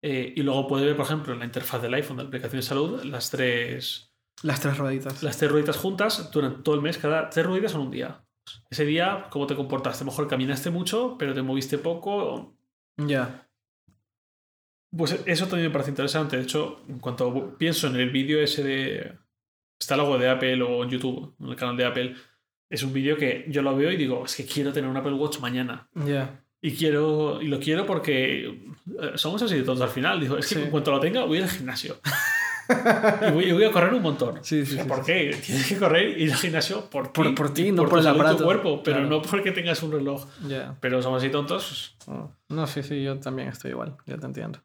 Eh, y luego puedes ver, por ejemplo, en la interfaz del iPhone de la aplicación de salud, las tres, Las tres rueditas. las tres rueditas juntas durante todo el mes. Cada tres rueditas son un día. Ese día, ¿cómo te comportaste? A lo mejor caminaste mucho, pero te moviste poco. Ya. Pues eso también me parece interesante. De hecho, en cuanto pienso en el vídeo ese de. Está algo de Apple o en YouTube, en el canal de Apple. Es un vídeo que yo lo veo y digo, es que quiero tener un Apple Watch mañana. Ya. Y quiero y lo quiero porque eh, somos así de todos al final. Digo, es que Sí. en cuanto lo tenga, voy al gimnasio. y, voy, y voy a correr un montón. Sí, sí, O ¿Por sí. qué? Tienes que correr y ir al gimnasio por. Por- por ti, no por tu el aparato. tu cuerpo, pero Claro. no porque tengas un reloj. Ya. Pero somos así tontos. No, sí, sí, yo también estoy igual, yo te entiendo.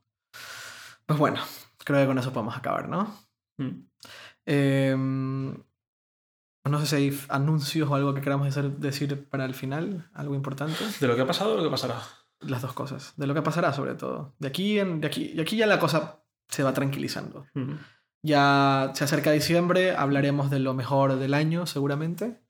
Pues bueno, creo que con eso podemos acabar, ¿no? Mm. Em, no sé si hay anuncios o algo que queramos decir para el final, algo importante. De lo que ha pasado, lo que pasará. Las dos cosas, de lo que pasará sobre todo. De aquí, en, de aquí, de aquí ya la cosa se va tranquilizando. Ya se acerca diciembre, hablaremos de lo mejor del año seguramente.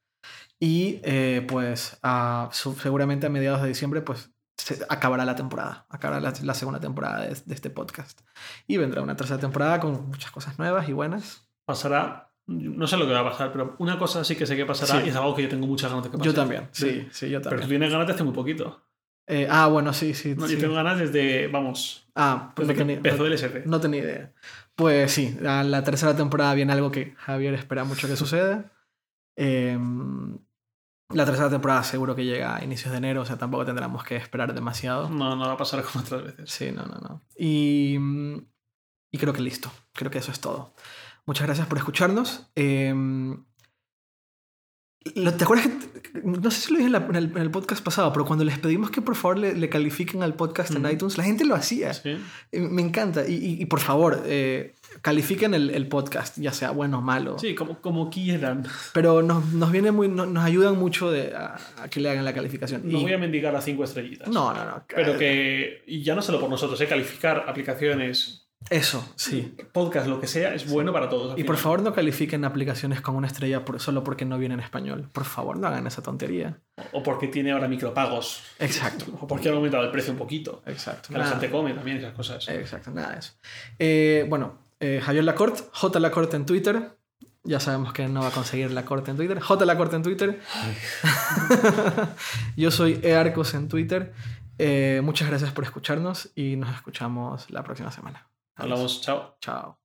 Y eh, pues a- seguramente a mediados de diciembre pues se acabará la temporada, acabará la, la segunda temporada de, de este podcast. Y vendrá una tercera temporada con muchas cosas nuevas y buenas. Pasará. No sé lo que va a pasar, pero una cosa sí que sé que pasará Sí. y es algo que yo tengo muchas ganas de que pase. Yo también, sí, sí, yo Pero tú también. tienes ganas de hace muy poquito. Eh, ah, bueno, sí, sí. No, sí. Yo tengo ganas desde, vamos, Ah, pues no desde que tenía, empezó no, el no tenía idea. Pues sí, a la tercera temporada viene algo que Javier espera mucho que suceda. Em, la tercera temporada seguro que llega a inicios de enero, o sea, tampoco tendremos que esperar demasiado. No, no va a pasar como otras veces. Sí, no, no, no. Y, y creo que listo. Creo que eso es todo. Muchas gracias por escucharnos. Em, ¿Te acuerdas que, no sé si lo dije en, la- en el, en el podcast pasado, pero cuando les pedimos que por favor le, le califiquen al podcast en Ujú. iTunes, la gente lo hacía. Sí. Me encanta. Y, y- y por favor, eh, califiquen el, el podcast, ya sea bueno o malo. Sí, como, como quieran. Pero nos, nos viene muy, no- nos ayudan mucho de, a, a que le hagan la calificación. No Y- voy a mendigar a cinco estrellitas. no, no, no. Pero que, y ya no solo por nosotros, ¿eh? calificar aplicaciones, Eso, sí. podcast, lo que sea, es bueno para todos. Y por favor no califiquen aplicaciones con una estrella por- solo porque no viene en español. Por favor, no hagan esa tontería. O porque tiene ahora micropagos. Exacto. O porque ha aumentado el precio un poquito. Exacto. Que la gente come también esas cosas. Exacto, nada de eso. Eh, bueno, eh, Javier Lacorte, J Lacorte en Twitter. Ya sabemos que no va a conseguir Lacorte en Twitter. J Lacorte en Twitter. Yo soy Earcos en Twitter. Eh, muchas gracias por escucharnos y nos escuchamos la próxima semana. Hablamos, chao. Chao.